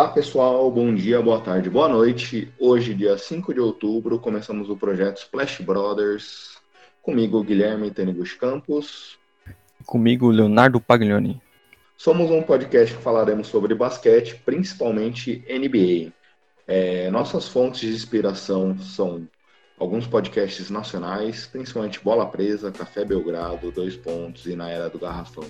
Olá pessoal, bom dia, boa tarde, boa noite. Hoje, dia 5 de outubro, começamos o projeto Splash Brothers. Comigo, Guilherme Teniguchi Campos. Comigo, Leonardo Paglioni. Somos um podcast que falaremos sobre basquete, principalmente NBA. É, nossas fontes de inspiração são alguns podcasts nacionais, principalmente Bola Presa, Café Belgrado, Dois Pontos e Na Era do Garrafão.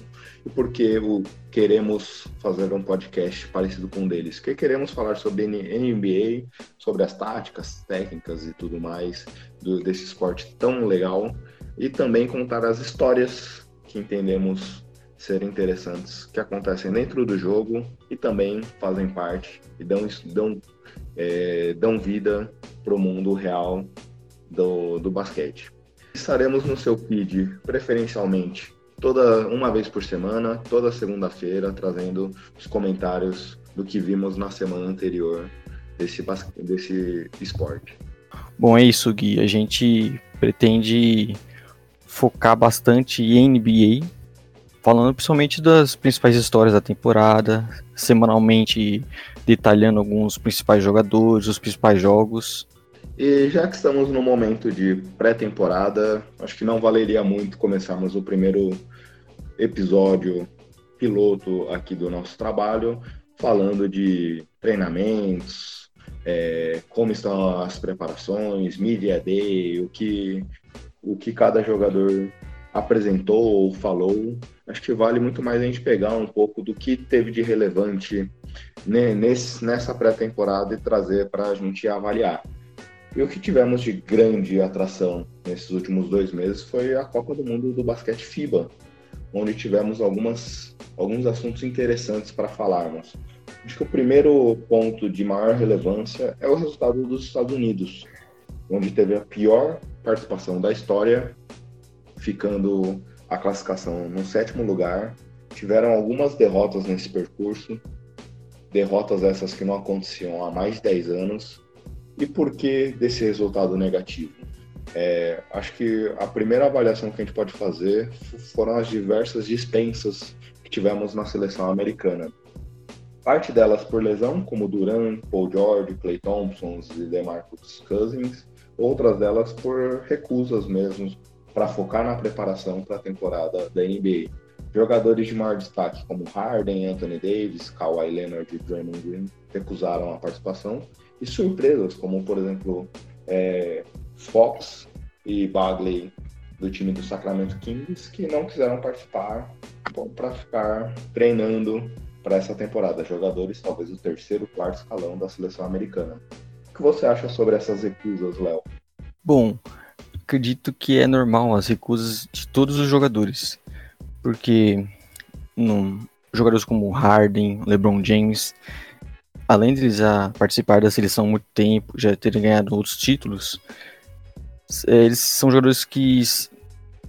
E por que o, queremos fazer um podcast parecido com um deles? Porque queremos falar sobre NBA, sobre as táticas, técnicas e tudo mais do, desse esporte tão legal e também contar as histórias que entendemos ser interessantes que acontecem dentro do jogo e também fazem parte e dão, dão, é, dão vida para o mundo real do, do basquete. Estaremos no seu feed, preferencialmente, toda uma vez por semana, toda segunda-feira, trazendo os comentários do que vimos na semana anterior desse, desse esporte. Bom, é isso, Gui. A gente pretende focar bastante em NBA, falando principalmente das principais histórias da temporada, semanalmente detalhando alguns principais jogadores, os principais jogos e já que estamos no momento de pré-temporada, acho que não valeria muito começarmos o primeiro episódio piloto aqui do nosso trabalho falando de treinamentos, é, como estão as preparações, media day, o que, o que cada jogador apresentou ou falou. Acho que vale muito mais a gente pegar um pouco do que teve de relevante nesse, nessa pré-temporada e trazer para a gente avaliar. E o que tivemos de grande atração nesses últimos dois meses foi a Copa do Mundo do basquete FIBA, onde tivemos algumas, alguns assuntos interessantes para falarmos. Acho que o primeiro ponto de maior relevância é o resultado dos Estados Unidos, onde teve a pior participação da história, ficando a classificação no sétimo lugar. Tiveram algumas derrotas nesse percurso, derrotas essas que não aconteciam há mais de 10 anos, e por que desse resultado negativo? É, acho que a primeira avaliação que a gente pode fazer foram as diversas dispensas que tivemos na seleção americana. Parte delas por lesão, como Duran, Paul George, Clay Thompson e DeMarcus Cousins. Outras delas por recusas mesmo para focar na preparação para a temporada da NBA. Jogadores de maior destaque como Harden, Anthony Davis, Kawhi Leonard e Draymond Green recusaram a participação e surpresas, como por exemplo é, Fox e Bagley do time do Sacramento Kings, que não quiseram participar para ficar treinando para essa temporada. Jogadores, talvez o terceiro, quarto escalão da seleção americana. O que você acha sobre essas recusas, Léo? Bom, acredito que é normal as recusas de todos os jogadores, porque no, jogadores como Harden, LeBron James, além de eles já participar da seleção há muito tempo, já terem ganhado outros títulos, é, eles são jogadores que,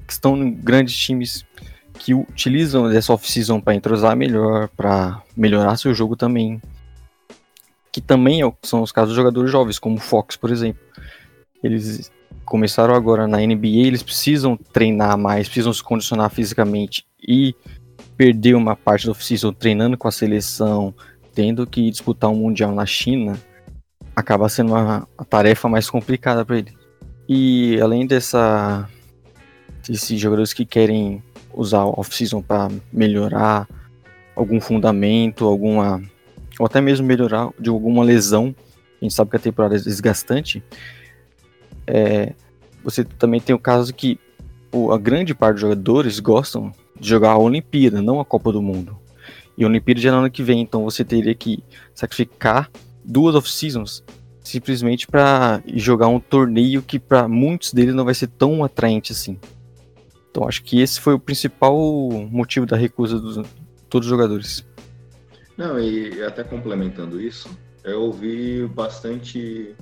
que estão em grandes times que utilizam essa off-season para entrosar melhor, para melhorar seu jogo também. Que também é são os casos dos jogadores jovens, como o Fox, por exemplo. Eles começaram agora na NBA, eles precisam treinar mais, precisam se condicionar fisicamente e perder uma parte da off-season treinando com a seleção, tendo que disputar um mundial na China, acaba sendo uma, uma tarefa mais complicada para ele. E além dessa desses jogadores que querem usar o off-season para melhorar algum fundamento, alguma ou até mesmo melhorar de alguma lesão, a gente sabe que a temporada é desgastante. É, você também tem o caso que a grande parte dos jogadores gostam de jogar a Olimpíada, não a Copa do Mundo. E a Olimpíada já no ano que vem, então você teria que sacrificar duas off-seasons simplesmente para jogar um torneio que para muitos deles não vai ser tão atraente assim. Então acho que esse foi o principal motivo da recusa de todos os jogadores. Não, e até complementando isso, eu ouvi bastante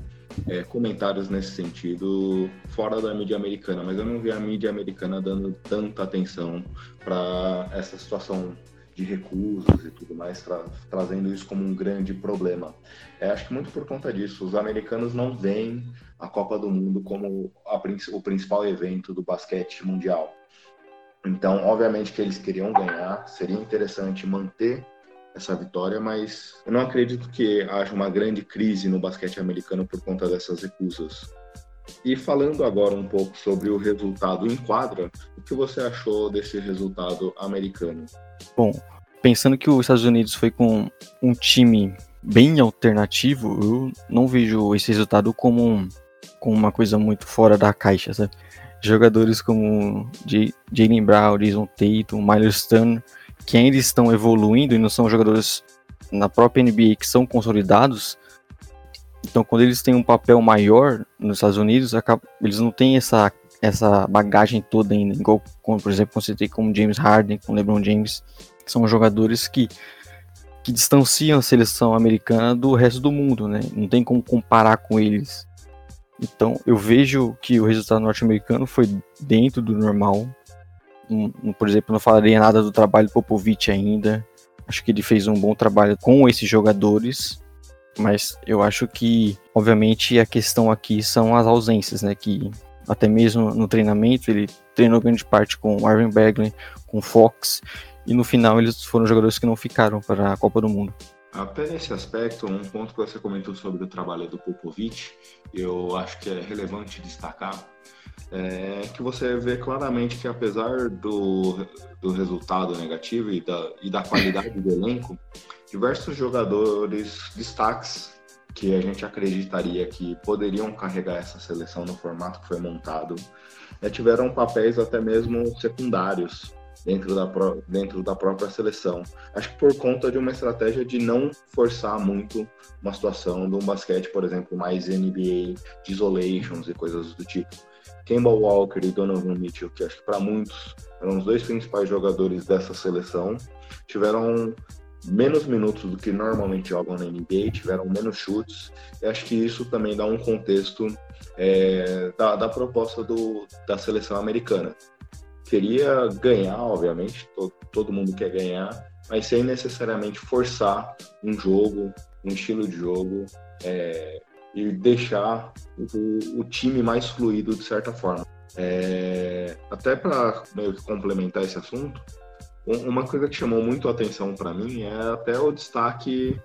é, comentários nesse sentido fora da mídia americana, mas eu não vi a mídia americana dando tanta atenção para essa situação de recursos e tudo mais, tra trazendo isso como um grande problema. É, acho que muito por conta disso, os americanos não veem a Copa do Mundo como a, o principal evento do basquete mundial. Então, obviamente que eles queriam ganhar, seria interessante manter essa vitória, mas eu não acredito que haja uma grande crise no basquete americano por conta dessas recusas. E falando agora um pouco sobre o resultado em quadra, o que você achou desse resultado americano? Bom, pensando que os Estados Unidos foi com um time bem alternativo, eu não vejo esse resultado como, um, como uma coisa muito fora da caixa, sabe? Jogadores como Jalen Brown, Jason Tatum, Miles Turner, que ainda estão evoluindo e não são jogadores na própria NBA que são consolidados, então, quando eles têm um papel maior nos Estados Unidos, eles não têm essa, essa bagagem toda ainda. Igual, como, por exemplo, você tem como James Harden, com LeBron James, que são jogadores que, que distanciam a seleção americana do resto do mundo, né? Não tem como comparar com eles. Então, eu vejo que o resultado norte-americano foi dentro do normal. Um, por exemplo, não falaria nada do trabalho do Popovich ainda. Acho que ele fez um bom trabalho com esses jogadores mas eu acho que, obviamente, a questão aqui são as ausências, né? Que até mesmo no treinamento ele treinou grande parte com o Arvin Bagley, com o Fox, e no final eles foram jogadores que não ficaram para a Copa do Mundo. Até nesse aspecto, um ponto que você comentou sobre o trabalho do Popovich, eu acho que é relevante destacar, é que você vê claramente que apesar do, do resultado negativo e da, e da qualidade do elenco, diversos jogadores destaques que a gente acreditaria que poderiam carregar essa seleção no formato que foi montado, né, tiveram papéis até mesmo secundários dentro da, dentro da própria seleção. Acho que por conta de uma estratégia de não forçar muito uma situação de um basquete, por exemplo, mais NBA, de isolations e coisas do tipo. Kemba Walker e Donovan Mitchell, que acho que para muitos eram os dois principais jogadores dessa seleção, tiveram menos minutos do que normalmente jogam na NBA, tiveram menos chutes. E acho que isso também dá um contexto é, da, da, proposta do, da seleção americana. Queria ganhar, obviamente, todo, todo mundo quer ganhar, mas sem necessariamente forçar um jogo, um estilo de jogo é, e deixar o, o, time mais fluido de certa forma. É, até para complementar esse assunto, uma coisa que chamou muito a atenção para mim é até o destaque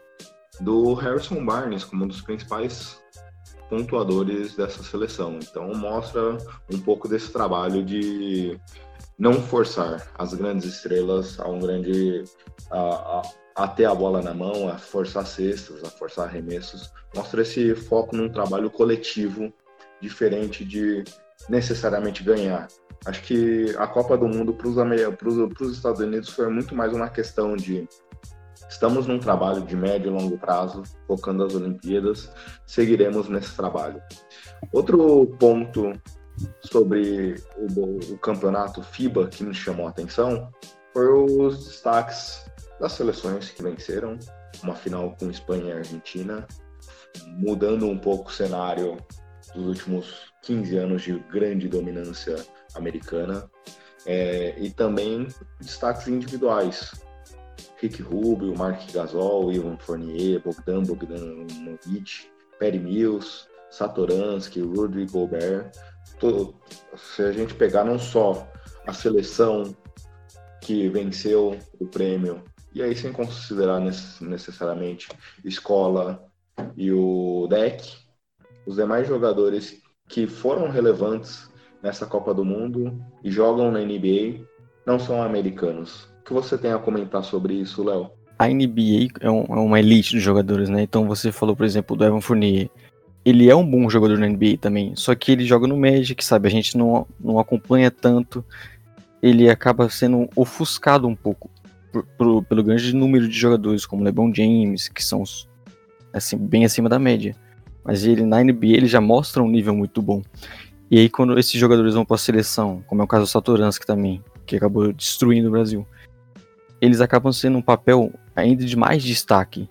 do Harrison Barnes como um dos principais pontuadores dessa seleção. Então mostra um pouco desse trabalho de não forçar as grandes estrelas a um grande a, a, a ter a bola na mão, a forçar cestas, a forçar arremessos. Mostra esse foco num trabalho coletivo diferente de necessariamente ganhar. Acho que a Copa do Mundo para os Estados Unidos foi muito mais uma questão de estamos num trabalho de médio e longo prazo, focando as Olimpíadas, seguiremos nesse trabalho. Outro ponto sobre o, o campeonato FIBA que nos chamou a atenção foi os destaques das seleções que venceram, uma final com Espanha e Argentina, mudando um pouco o cenário dos últimos 15 anos de grande dominância americana. É, e também destaques individuais. Rick Rubio, Mark Gasol, Ivan Fournier, Bogdan Bogdanovic, Perry Mills, Satoransky, Rudy Gobert. Se a gente pegar não só a seleção que venceu o prêmio, e aí sem considerar necessariamente escola e o deck, os demais jogadores que foram relevantes nessa Copa do Mundo e jogam na NBA não são americanos. O que você tem a comentar sobre isso, Léo? A NBA é, um, é, uma elite de jogadores, né? Então você falou, por exemplo, do Evan Fournier. Ele é um bom jogador na NBA também, só que ele joga no Magic, sabe? A gente não, não acompanha tanto. Ele acaba sendo ofuscado um pouco por, por, pelo grande número de jogadores, como LeBron James, que são assim, bem acima da média. Mas ele na NBA ele já mostra um nível muito bom. E aí quando esses jogadores vão para a seleção, como é o caso do Satoransky também, que acabou destruindo o Brasil, eles acabam sendo um papel ainda de mais destaque.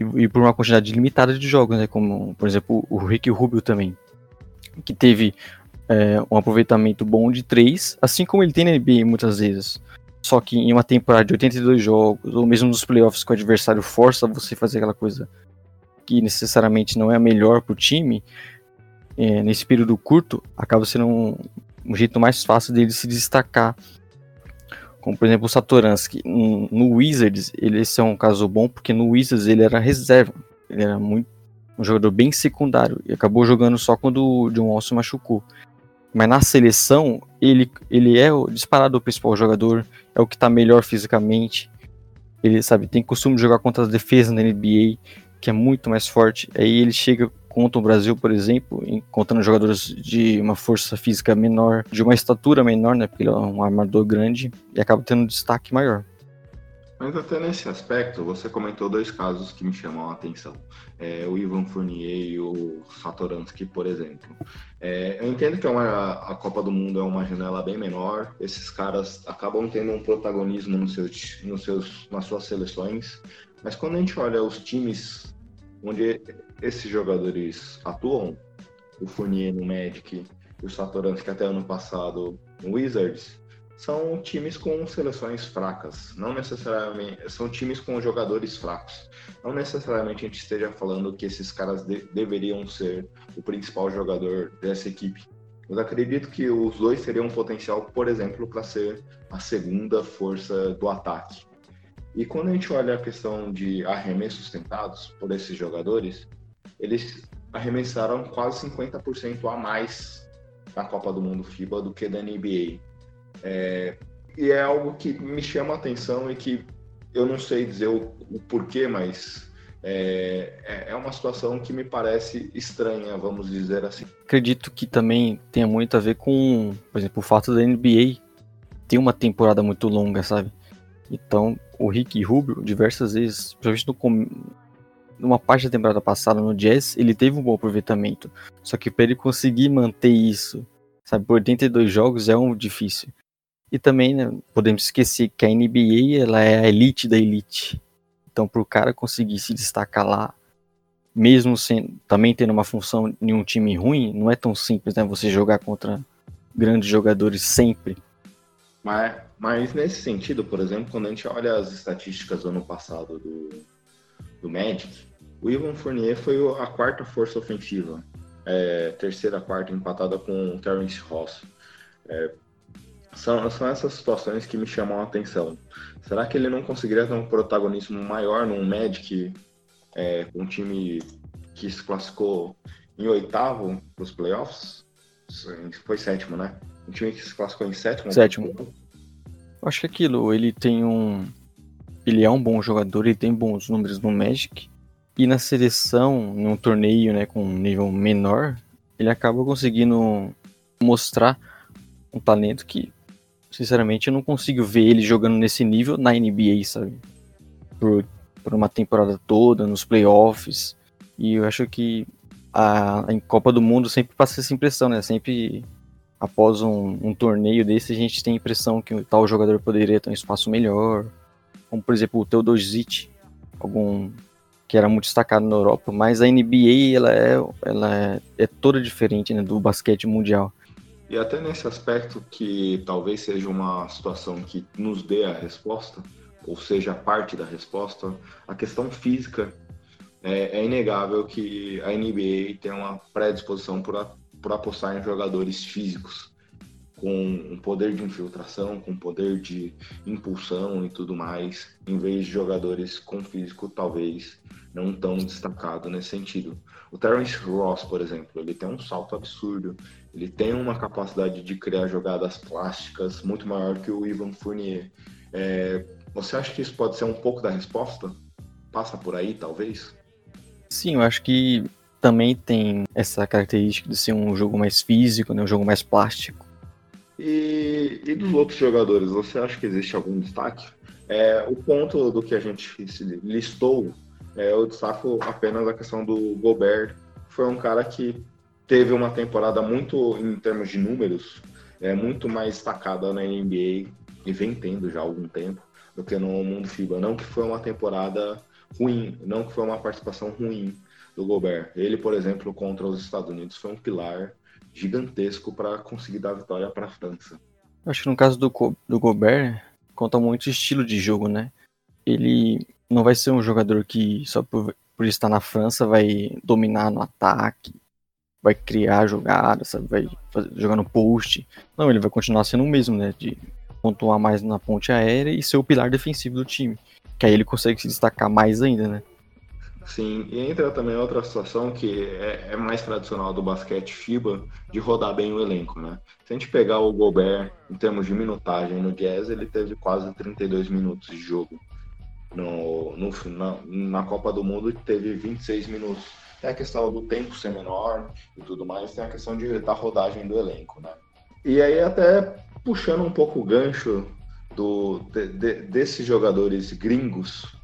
E, e por uma quantidade limitada de jogos, né? Como, por exemplo, o Rick Rubio também, que teve é, um aproveitamento bom de três, assim como ele tem na NBA muitas vezes. Só que em uma temporada de 82 jogos, ou mesmo nos playoffs que o adversário força você fazer aquela coisa que necessariamente não é a melhor para o time, é, nesse período curto, acaba sendo um, um, jeito mais fácil dele se destacar. Como, por exemplo, o Satoransky. No Wizards, ele esse é um caso bom, porque no Wizards ele era reserva. Ele era muito um jogador bem secundário. E acabou jogando só quando o John Wall se machucou. Mas na seleção, ele, ele é o disparado o principal jogador, é o que tá melhor fisicamente. Ele, sabe, tem costume de jogar contra as defesas na NBA, que é muito mais forte. Aí ele chega contra o Brasil, por exemplo, encontrando jogadores de uma força física menor, de uma estatura menor, né? Porque ele é um armador grande e acaba tendo um destaque maior. Mas até nesse aspecto, você comentou dois casos que me chamam a atenção. É, o Ivan Fournier e o Satoransky, por exemplo. É, eu entendo que é uma, a Copa do Mundo é uma janela bem menor. Esses caras acabam tendo um protagonismo nos seus, nas suas seleções. Mas quando a gente olha os times onde esses jogadores atuam, o Fournier no Magic e o Satoransky até ano passado no Wizards, são times com seleções fracas, não necessariamente são times com jogadores fracos. Não necessariamente a gente esteja falando que esses caras de, deveriam ser o principal jogador dessa equipe. Mas acredito que os dois teriam potencial, por exemplo, para ser a segunda força do ataque. E quando a gente olha a questão de arremessos tentados por esses jogadores, eles arremessaram quase 50% a mais na Copa do Mundo FIBA do que da NBA. É, e é algo que me chama a atenção e que eu não sei dizer o, o porquê, mas é, é, é uma situação que me parece estranha, vamos dizer assim. Acredito que também tenha muito a ver com, por exemplo, o fato da NBA ter uma temporada muito longa, sabe? Então, o Rick Rubio, diversas vezes, principalmente no, numa parte da temporada passada no Jazz, ele teve um bom aproveitamento. Só que para ele conseguir manter isso, sabe, por 82 jogos é um difícil. E também, né, podemos esquecer que a NBA ela é a elite da elite. Então, para o cara conseguir se destacar lá, mesmo sendo, também tendo uma função em um time ruim, não é tão simples, né? Você jogar contra grandes jogadores sempre. Mas, mas nesse sentido, por exemplo, quando a gente olha as estatísticas do ano passado do, do Magic, o Ivan Fournier foi a quarta força ofensiva, é, terceira, quarta, empatada com o Terence Ross. É, são, são essas situações que me chamam a atenção. Será que ele não conseguiria ter um protagonismo maior num Magic, é, um time que se classificou em oitavo para os playoffs? Foi sétimo, né? Um time que se classificou em sétimo? Sétimo. Eu acho que aquilo, ele tem um. Ele é um bom jogador, ele tem bons números no Magic. E na seleção, num torneio né, com um nível menor, ele acaba conseguindo mostrar um talento que sinceramente, eu não consigo ver ele jogando nesse nível na NBA, sabe? Por, por uma temporada toda, nos playoffs. E eu acho que a, a Copa do Mundo sempre passa essa impressão, né? Sempre após um, um, torneio desse, a gente tem a impressão que tal jogador poderia ter um espaço melhor. Como, por exemplo, o Teodosic, algum que era muito destacado na Europa, mas a NBA ela é, ela é, é toda diferente né, do basquete mundial. E até nesse aspecto que talvez seja uma situação que nos dê a resposta, ou seja, parte da resposta, a questão física é, é inegável que a NBA tem uma predisposição por, por apostar em jogadores físicos, com um poder de infiltração, com poder de impulsão e tudo mais, em vez de jogadores com físico talvez não tão destacado nesse sentido. O Terence Ross, por exemplo, ele tem um salto absurdo, ele tem uma capacidade de criar jogadas plásticas muito maior que o Ivan Fournier. É, você acha que isso pode ser um pouco da resposta? Passa por aí, talvez? Sim, eu acho que também tem essa característica de ser um jogo mais físico, né, um jogo mais plástico. E, e dos outros jogadores, você acha que existe algum destaque? É, o ponto do que a gente listou, é, eu destaco apenas a questão do Gobert, foi um cara que teve uma temporada muito, em termos de números, é muito mais destacada na NBA e vem tendo já há algum tempo do que no mundo FIBA. Não que foi uma temporada ruim, não que foi uma participação ruim do Gobert. Ele, por exemplo, contra os Estados Unidos foi um pilar gigantesco para conseguir dar vitória para a França. Acho que no caso do, do Gobert, conta muito o estilo de jogo, né? Ele não vai ser um jogador que só por, por estar na França vai dominar no ataque, vai criar jogada, sabe? Vai fazer, jogar no post. Não, ele vai continuar sendo o mesmo, né? De pontuar mais na ponte aérea e ser o pilar defensivo do time. Que aí ele consegue se destacar mais ainda, né? Sim, e entra também outra situação que é, é, mais tradicional do basquete FIBA, de rodar bem o elenco, né? Se a gente pegar o Gobert, em termos de minutagem no Jazz, ele teve quase 32 minutos de jogo. No, no, na, na Copa do Mundo teve 26 minutos. Tem a questão do tempo ser menor e tudo mais, tem a questão de, da rodagem do elenco, né? E aí até puxando um pouco o gancho do, de, de, desses jogadores gringos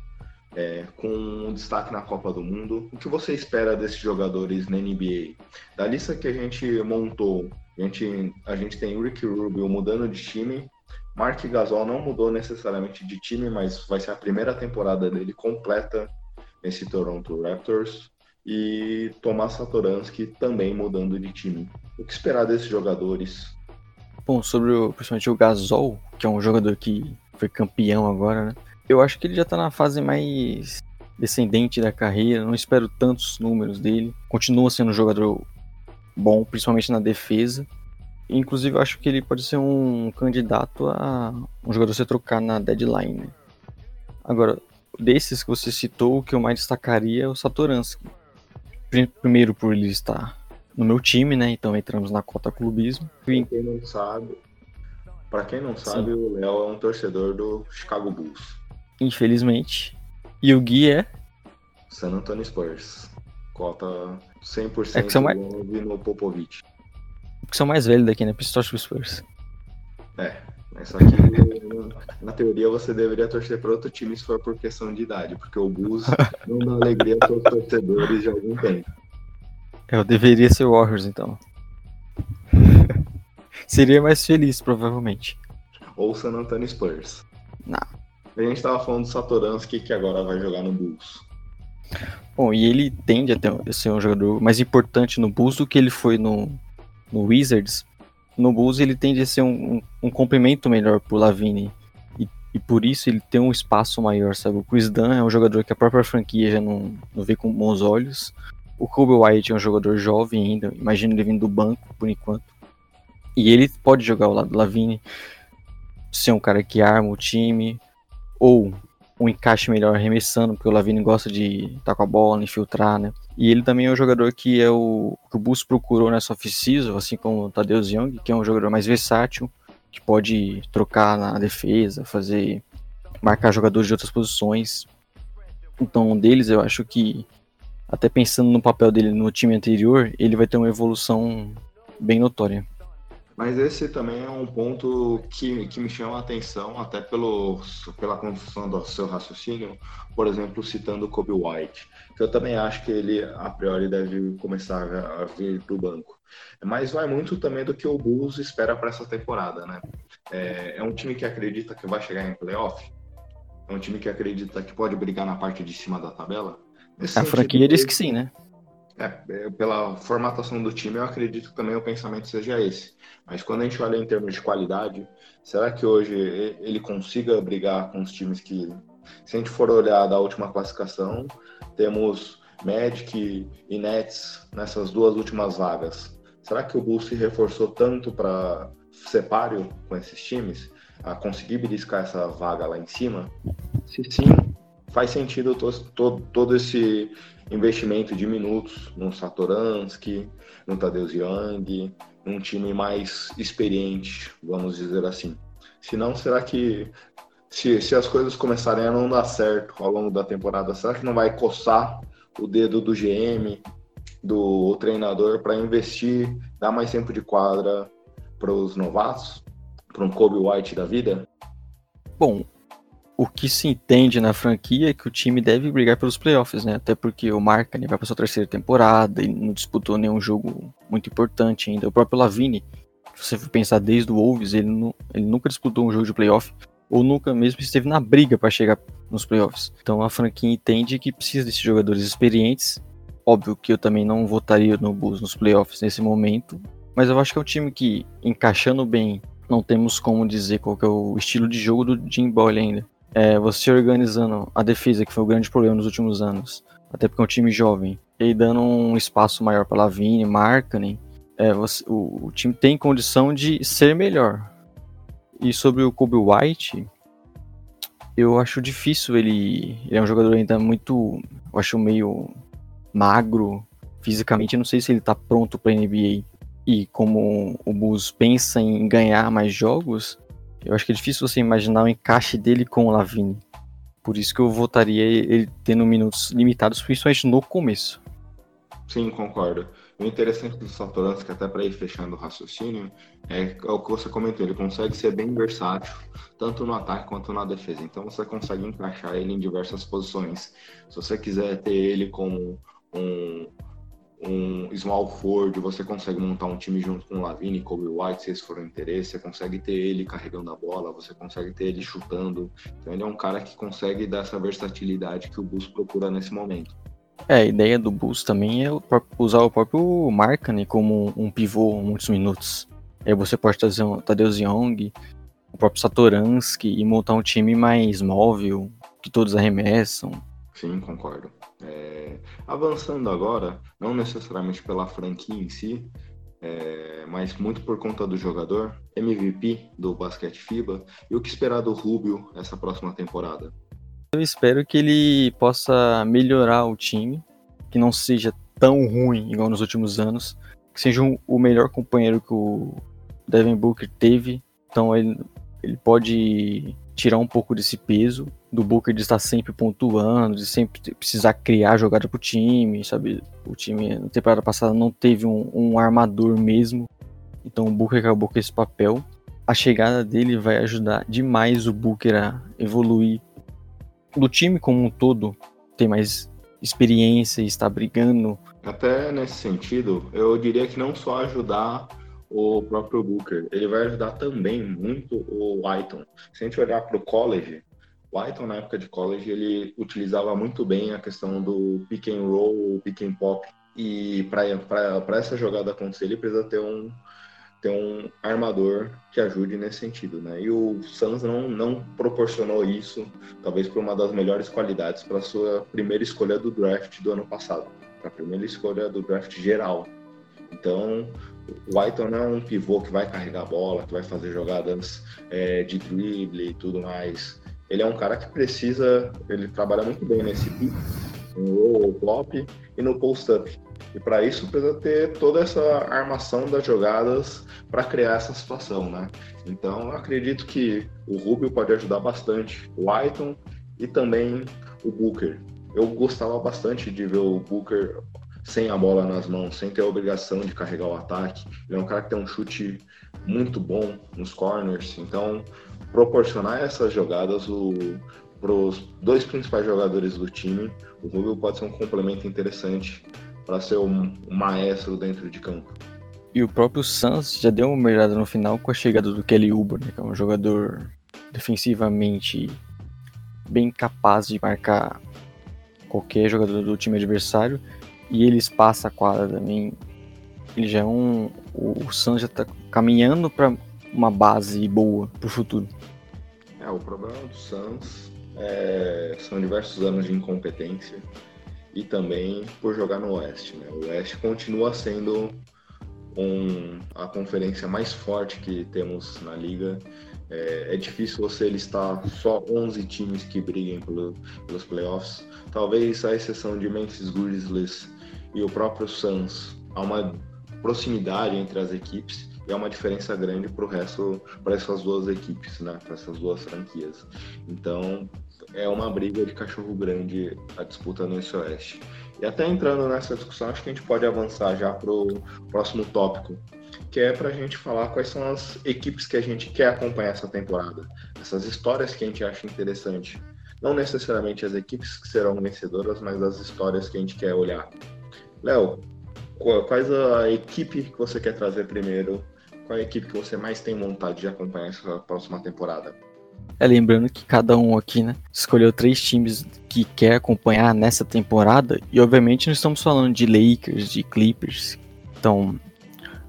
é, com um destaque na Copa do Mundo. O que você espera desses jogadores na NBA? Da lista que a gente montou, a gente, a gente tem Ricky Rubio mudando de time. Mark Gasol não mudou necessariamente de time, mas vai ser a primeira temporada dele completa nesse Toronto Raptors. E Tomás Satoransky também mudando de time. O que esperar desses jogadores? Bom, sobre o, principalmente o Gasol, que é um jogador que foi campeão agora, né? Eu acho que ele já tá na fase mais descendente da carreira, não espero tantos números dele. Continua sendo um jogador bom, principalmente na defesa. Inclusive, eu acho que ele pode ser um candidato a um jogador se trocar na deadline. Né? Agora, desses que você citou, o que eu mais destacaria é o Satoransky. Primeiro, por ele estar no meu time, né? Então entramos na cota clubismo. Pra quem não sabe, para quem não sabe, Sim. o Léo é um torcedor do Chicago Bulls infelizmente. E o Gui é? San Antonio Spurs. Cota 100% é que são mais... no Popovich. Que são mais velhos daqui, né? Pistorce pro Spurs. É, mas só que na teoria você deveria torcer para outro time se for por questão de idade, porque o Bulls não dá alegria para os torcedores de algum tempo. Eu deveria ser o Warriors, então. Seria mais feliz, provavelmente. Ou San Antonio Spurs. Não. A gente estava falando do Satoransky, que agora vai jogar no Bulls. Bom, e ele tende a, ser um jogador mais importante no Bulls do que ele foi no, no Wizards. No Bulls ele tende a ser um, um, um complemento melhor pro Lavine. E, e, por isso ele tem um espaço maior, sabe? O Chris Dunn é um jogador que a própria franquia já não, não vê com bons olhos. O Kobe White é um jogador jovem ainda, imagino ele vindo do banco por enquanto. E ele pode jogar ao lado do Lavine, ser um cara que arma o time, ou um encaixe melhor arremessando, porque o Lavini gosta de estar com a bola, infiltrar, né? E ele também é um jogador que é o que o Bus procurou nessa off-season, assim como o Tadeusz Young, que é um jogador mais versátil, que pode trocar na defesa, fazer marcar jogadores de outras posições. Então, um deles eu acho que até pensando no papel dele no time anterior, ele vai ter uma evolução bem notória. Mas esse também é um ponto que, que me chama a atenção, até pelo, pela construção do seu raciocínio, por exemplo, citando o Kobe White, que eu também acho que ele, a priori, deve começar a vir do banco. Mas vai muito também do que o Bulls espera para essa temporada, né? É, é um time que acredita que vai chegar em playoff, é um time que acredita que pode brigar na parte de cima da tabela. Nesse a franquia diz que sim, né? É, é, pela formatação do time, eu acredito que também o pensamento seja esse. Mas quando a gente olha em termos de qualidade, será que hoje ele consiga brigar com os times que, se a gente for olhar da última classificação, temos Magic e Nets nessas duas últimas vagas. Será que o Bulls se reforçou tanto para ser páreo com esses times, a conseguir beliscar essa vaga lá em cima? Se sim, faz sentido todo, todo, esse investimento de minutos no Satoransky, no Tadeusz Young, num time mais experiente, vamos dizer assim. Se não, será que se, se as coisas começarem a não dar certo ao longo da temporada, será que não vai coçar o dedo do GM, do treinador para investir, dar mais tempo de quadra para os novatos, para um Kobe White da vida? Bom, o que se entende na franquia é que o time deve brigar pelos playoffs, né? Até porque o Markkinen vai para sua terceira temporada e não disputou nenhum jogo muito importante ainda. O próprio Lavine, se você for pensar desde o Wolves, ele, não, ele nunca disputou um jogo de playoff ou nunca mesmo esteve na briga para chegar nos playoffs. Então a franquia entende que precisa desses jogadores experientes. Óbvio que eu também não votaria no Bulls nos playoffs nesse momento, mas eu acho que é um time que encaixando bem, não temos como dizer qual é o estilo de jogo do Jim Boyle ainda é, você organizando a defesa, que foi o grande problema nos últimos anos, até porque é um time jovem, e dando um espaço maior para Lavine, Markkanen, é, você, o, o, time tem condição de ser melhor. E sobre o Kobe White, eu acho difícil ele. Ele é um jogador ainda muito. Eu acho meio magro fisicamente. não sei se ele tá pronto pra NBA. E como o Bulls pensa em ganhar mais jogos, eu acho que é difícil você imaginar o encaixe dele com o Lavine. Por isso que eu votaria ele tendo minutos limitados, principalmente no começo. Sim, concordo. O interessante do Satoransky, até para ir fechando o raciocínio, é o que você comentou, ele consegue ser bem versátil, tanto no ataque quanto na defesa. Então você consegue encaixar ele em diversas posições. Se você quiser ter ele como um, um small forward, você consegue montar um time junto com o Lavine, Kobe White, se esse for o interesse, você consegue ter ele carregando a bola, você consegue ter ele chutando. Então ele é um cara que consegue dar essa versatilidade que o Bulls procura nesse momento. É, a ideia do Bulls também é usar o próprio Markkanen como um pivô muitos minutos. Aí você pode trazer o Tadeu Young, o próprio Satoransky e montar um time mais móvel, que todos arremessam. Sim, concordo. É, avançando agora, não necessariamente pela franquia em si, é, mas muito por conta do jogador, MVP do basquete FIBA, e o que esperar do Rubio essa próxima temporada? Eu espero que ele possa melhorar o time, que não seja tão ruim igual nos últimos anos, que seja um, o melhor companheiro que o Devin Booker teve, então ele, ele pode tirar um pouco desse peso do Booker de estar sempre pontuando, de sempre precisar criar jogada pro time, sabe? O time na temporada passada não teve um, um armador mesmo, então o Booker acabou com esse papel. A chegada dele vai ajudar demais o Booker a evoluir. Do time como um todo, ter mais experiência e estar brigando. Até nesse sentido, eu diria que não só ajudar o próprio Booker, ele vai ajudar também muito o Whiton. Se a gente olhar para o college, o Whiton na época de college ele utilizava muito bem a questão do pick and roll, pick and pop. E para essa jogada acontecer, ele precisa ter um, ter um armador que ajude nesse sentido, né? E o Suns não, não proporcionou isso, talvez por uma das melhores qualidades para sua primeira escolha do draft do ano passado, para a primeira escolha do draft geral. Então, o White não é um pivô que vai carregar a bola, que vai fazer jogadas é, de drible e tudo mais. Ele é um cara que precisa, ele trabalha muito bem nesse pick, no roll, pop e no post-up. E para isso precisa ter toda essa armação das jogadas para criar essa situação, né? Então eu acredito que o Rubio pode ajudar bastante o Whiton e também o Booker. Eu gostava bastante de ver o Booker sem a bola nas mãos, sem ter a obrigação de carregar o ataque. Ele é um cara que tem um chute muito bom nos corners, então proporcionar essas jogadas para os dois principais jogadores do time, o Rubio pode ser um complemento interessante para ser um, um maestro dentro de campo. E o próprio Suns já deu uma melhorada no final com a chegada do Kelly Uber, né, que é um jogador defensivamente bem capaz de marcar qualquer jogador do time adversário e ele espaça a quadra também. Ele já é um. O Suns já tá caminhando para uma base boa pro futuro. É, o problema do Suns é, são diversos anos de incompetência e também por jogar no Oeste. Né? O Oeste continua sendo um, a conferência mais forte que temos na liga. É, é, difícil você listar só 11 times que briguem pelo, pelos playoffs. Talvez a exceção de Memphis Grizzlies e o próprio Suns, há uma proximidade entre as equipes e há uma diferença grande para o resto, para essas duas equipes, né? para essas duas franquias. Então, é uma briga de cachorro grande a disputa nesse Oeste. E até entrando nessa discussão, acho que a gente pode avançar já para o próximo tópico, que é para a gente falar quais são as equipes que a gente quer acompanhar essa temporada, essas histórias que a gente acha interessante. Não necessariamente as equipes que serão vencedoras, mas as histórias que a gente quer olhar. Léo, quais a equipe que você quer trazer primeiro? Qual é a equipe que você mais tem vontade de acompanhar essa próxima temporada? É, lembrando que cada um aqui, né, escolheu três times que quer acompanhar nessa temporada, e obviamente não estamos falando de Lakers, de Clippers. Então,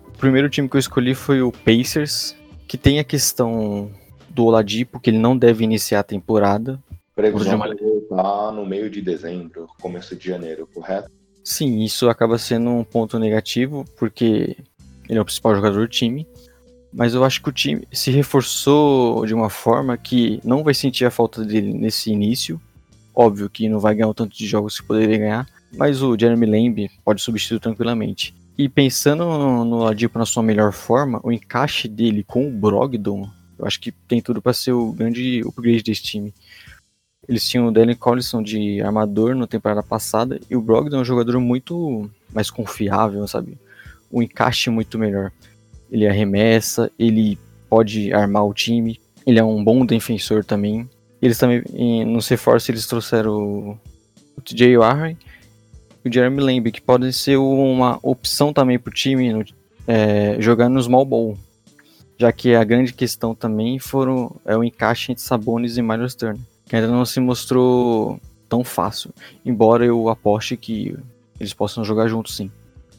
o primeiro time que eu escolhi foi o Pacers, que tem a questão do Oladipo, que ele não deve iniciar a temporada. Previsão de voltar no meio de dezembro, começo de janeiro, correto? Sim, isso acaba sendo um ponto negativo, porque ele é o principal jogador do time. Mas eu acho que o time se reforçou de uma forma que não vai sentir a falta dele nesse início. Óbvio que não vai ganhar o tanto de jogos que poderia ganhar, mas o Jeremy Lamb pode substituir tranquilamente. E pensando no Ladipo na sua melhor forma, o encaixe dele com o Brogdon, eu acho que tem tudo para ser o grande upgrade desse time. Eles tinham o Daniel Collison de armador na temporada passada e o Brogdon é um jogador muito mais confiável, sabe? O encaixe muito melhor. Ele arremessa, ele pode armar o time, ele é um bom defensor também. Eles também, no reforço, eles trouxeram o, TJ Warren e o Jeremy Lamb, que podem ser uma opção também para o time no, é, jogar no small ball. Já que a grande questão também foram, é o encaixe entre Sabonis e Miles Turner que ainda não se mostrou tão fácil. Embora eu aposte que eles possam jogar juntos sim.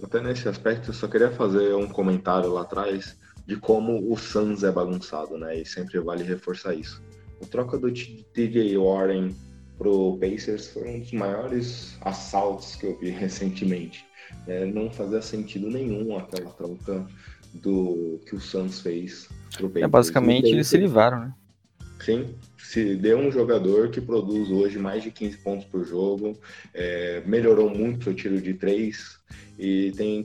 Até nesse aspecto, eu só queria fazer um comentário lá atrás de como o Suns é bagunçado, né? E sempre vale reforçar isso. A troca do TJ Warren pro Pacers foi um dos maiores assaltos que eu vi recentemente. É, não fazia sentido nenhum aquela troca do que o Suns fez pro Pacers. É, basicamente eles se livraram, né? Sim, se deu um jogador que produz hoje mais de 15 pontos por jogo, é, melhorou muito seu tiro de três e tem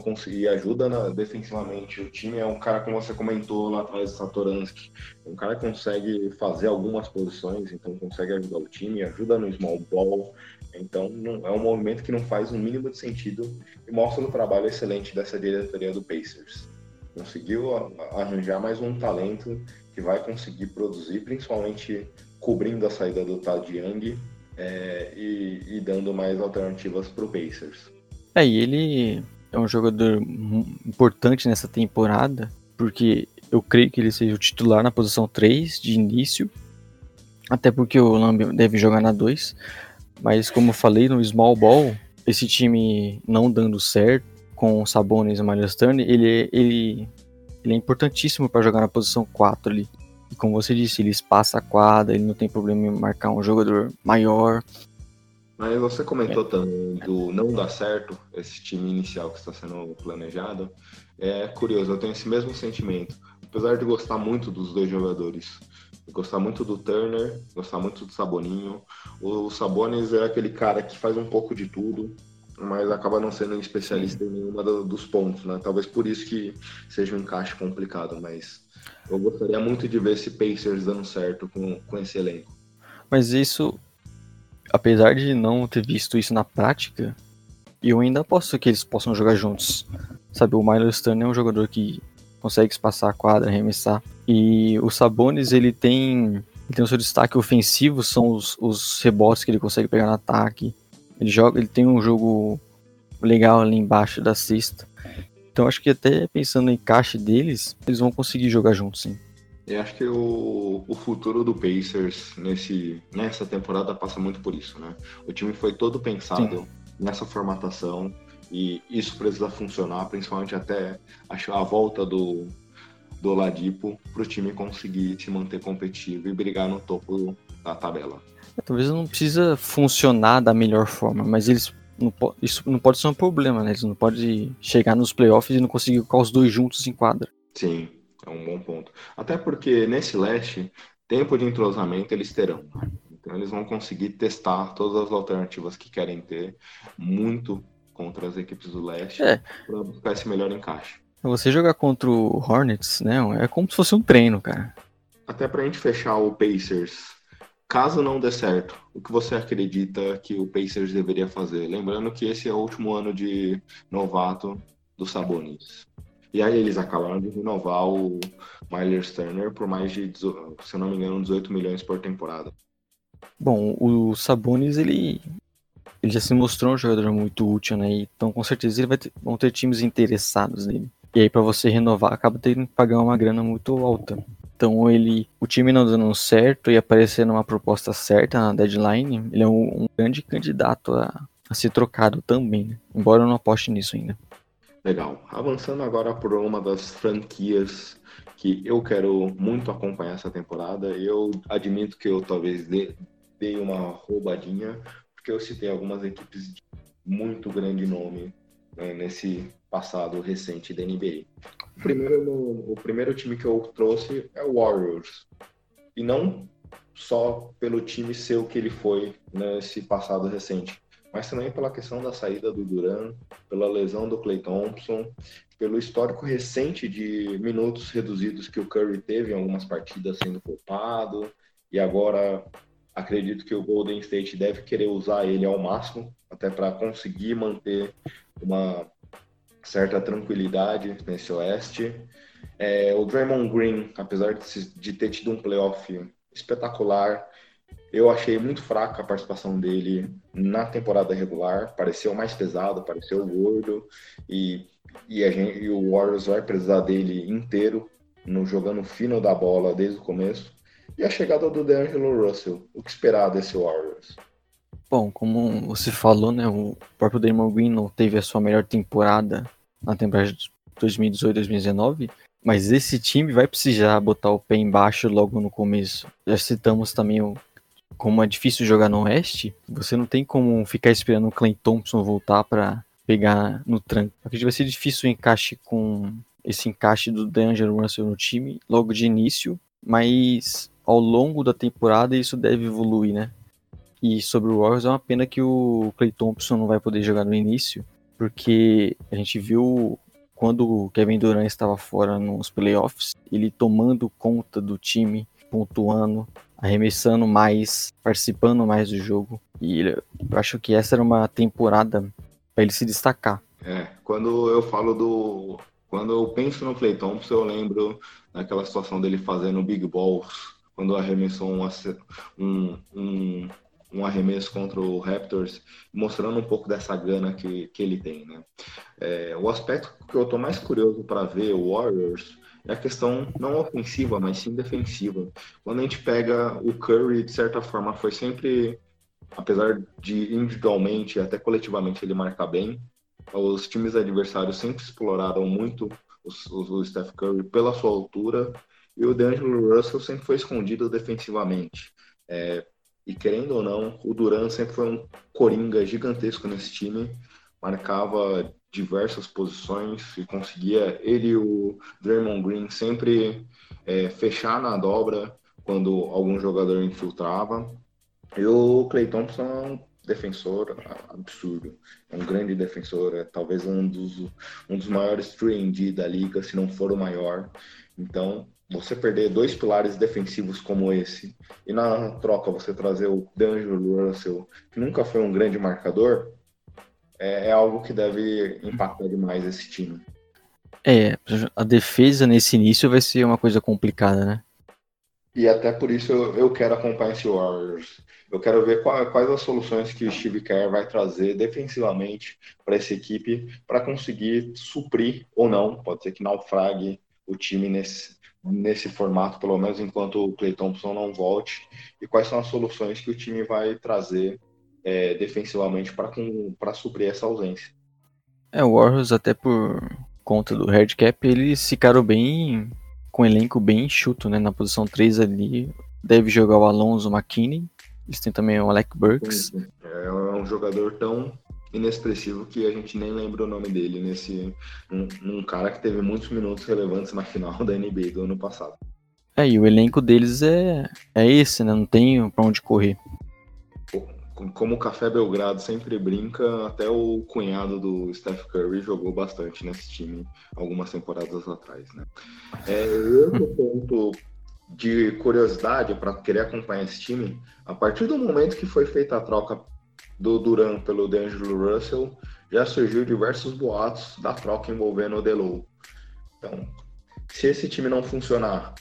ajuda na, defensivamente. O time é um cara, como você comentou lá atrás, Satoransky, um cara que consegue fazer algumas posições, então consegue ajudar o time, ajuda no small ball. Então não, é um movimento que não faz o um mínimo de sentido e mostra o trabalho excelente dessa diretoria do Pacers. Conseguiu arranjar mais um talento que vai conseguir produzir, principalmente cobrindo a saída do Tad Young é, e, e, dando mais alternativas para o Pacers. É, e ele é um jogador importante nessa temporada, porque eu creio que ele seja o titular na posição 3 de início, até porque o Lamb deve jogar na 2, mas como eu falei, no small ball, esse time não dando certo, com o Sabonis e Miles Turner, ele, ele ele é importantíssimo para jogar na posição 4 ali. E como você disse, ele espaça a quadra, ele não tem problema em marcar um jogador maior. Mas você comentou é. também do não dar certo, esse time inicial que está sendo planejado. É curioso, eu tenho esse mesmo sentimento. Apesar de gostar muito dos dois jogadores, gostar muito do Turner, gostar muito do Saboninho. O Sabonis é aquele cara que faz um pouco de tudo, mas acaba não sendo um especialista em nenhuma dos pontos, né? Talvez por isso que seja um encaixe complicado, mas eu gostaria muito de ver esse Pacers dando certo com, com esse elenco. Mas isso, apesar de não ter visto isso na prática, eu ainda aposto que eles possam jogar juntos. Sabe, o Miles Turner é um jogador que consegue espaçar a quadra, arremessar. E o Sabonis, ele tem, ele tem o seu destaque ofensivo, são os, os rebotes que ele consegue pegar no ataque ele joga, ele tem um jogo legal ali embaixo da cesta. Então acho que até pensando em caixa deles, eles vão conseguir jogar juntos, sim. Eu acho que o, o futuro do Pacers nesse, nessa temporada passa muito por isso, né? O time foi todo pensado sim. nessa formatação e isso precisa funcionar, principalmente até a volta do, do Ladipo para o time conseguir se manter competitivo e brigar no topo da tabela. Talvez não precisa funcionar da melhor forma, mas eles não isso não pode ser um problema, né? Eles não podem chegar nos playoffs e não conseguir colocar os dois juntos em quadra. Sim, é um bom ponto. Até porque nesse leste, tempo de entrosamento eles terão. Então eles vão conseguir testar todas as alternativas que querem ter muito contra as equipes do leste é. para buscar esse melhor encaixe. Você jogar contra o Hornets, né? É como se fosse um treino, cara. Até pra gente fechar o Pacers Caso não dê certo, o que você acredita que o Pacers deveria fazer? Lembrando que esse é o último ano de novato do Sabonis. E aí eles acabaram de renovar o Myers Turner por mais de, se não me engano, 18 milhões por temporada. Bom, o Sabonis, ele, ele já se mostrou um jogador muito útil, né? Então, com certeza, ele vai ter, vão ter times interessados nele. E aí, para você renovar, acaba tendo que pagar uma grana muito alta. Então ele, o time não dando certo e aparecendo uma proposta certa na deadline, ele é um, um grande candidato a, a, ser trocado também, né? embora eu não aposte nisso ainda. Legal. Avançando agora por uma das franquias que eu quero muito acompanhar essa temporada, eu admito que eu talvez dê, dei uma roubadinha, porque eu citei algumas equipes de muito grande nome né, nesse passado recente da NBA. O primeiro, o primeiro time que eu trouxe é o Warriors. E não só pelo time ser o que ele foi nesse passado recente, mas também pela questão da saída do Duran, pela lesão do Clay Thompson, pelo histórico recente de minutos reduzidos que o Curry teve em algumas partidas sendo poupado, e agora acredito que o Golden State deve querer usar ele ao máximo, até para conseguir manter uma certa tranquilidade nesse oeste. É, o Draymond Green, apesar de, ter tido um playoff espetacular, eu achei muito fraca a participação dele na temporada regular. Pareceu mais pesado, pareceu gordo. E, e, a gente, e o Warriors vai precisar dele inteiro, no jogando fino da bola desde o começo. E a chegada do DeAngelo Russell. O que esperar desse Warriors? Bom, como você falou, né, o próprio Damon Green não teve a sua melhor temporada na temporada de 2018-2019, mas esse time vai precisar botar o pé embaixo logo no começo. Já citamos também o, como é difícil jogar no Oeste, você não tem como ficar esperando o Clay Thompson voltar para pegar no tranco. Acredito que vai ser difícil o encaixe com esse encaixe do DeAngelo Russell no time logo de início, mas ao longo da temporada isso deve evoluir, né? E sobre o Warriors é uma pena que o Clay Thompson não vai poder jogar no início, porque a gente viu quando o Kevin Durant estava fora nos playoffs, ele tomando conta do time, pontuando, arremessando mais, participando mais do jogo. E eu acho que essa era uma temporada para ele se destacar. É, quando eu falo do. Quando eu penso no Clay Thompson, eu lembro daquela situação dele fazendo big balls, quando arremessou um, um, um um arremesso contra o Raptors, mostrando um pouco dessa gana que, que ele tem, né? É, o aspecto que eu tô mais curioso para ver o Warriors é a questão não ofensiva, mas sim defensiva. Quando a gente pega o Curry, de certa forma, foi sempre, apesar de individualmente até coletivamente ele marcar bem, os times adversários sempre exploraram muito o, o Steph Curry pela sua altura e o D'Angelo Russell sempre foi escondido defensivamente. É, e querendo ou não, o Duran sempre foi um coringa gigantesco nesse time, marcava diversas posições e conseguia ele e o Draymond Green sempre é, fechar na dobra quando algum jogador infiltrava. E o Clay Thompson é um defensor absurdo, é um grande defensor, é talvez um dos, um dos maiores 3D da liga, se não for o maior. Então, você perder dois pilares defensivos como esse e na troca você trazer o D'Angelo Russell, que nunca foi um grande marcador, é, é, algo que deve impactar demais esse time. É, a defesa nesse início vai ser uma coisa complicada, né? E até por isso eu, eu quero acompanhar esse Warriors. Eu quero ver qual, quais as soluções que o Steve Kerr vai trazer defensivamente para essa equipe para conseguir suprir ou não, pode ser que naufrague o time nesse, nesse formato, pelo menos enquanto o Clay Thompson não volte, e quais são as soluções que o time vai trazer é, defensivamente para suprir essa ausência. É, o Warriors, até por conta do handicap, eles ficaram bem com um elenco bem enxuto, né? Na posição 3 ali, deve jogar o Alonso McKinney, eles têm também o Alec Burks. É um jogador tão inexpressivo que a gente nem lembra o nome dele nesse um, um, cara que teve muitos minutos relevantes na final da NBA do ano passado. É, e o elenco deles é, é esse, né? Não tem pra onde correr. Como o Café Belgrado sempre brinca, até o cunhado do Steph Curry jogou bastante nesse time algumas temporadas atrás, né? É, outro ponto de curiosidade para querer acompanhar esse time, a partir do momento que foi feita a troca do Duran pelo D'Angelo Russell, já surgiu diversos boatos da troca envolvendo o Delo. Então, se esse time não funcionar,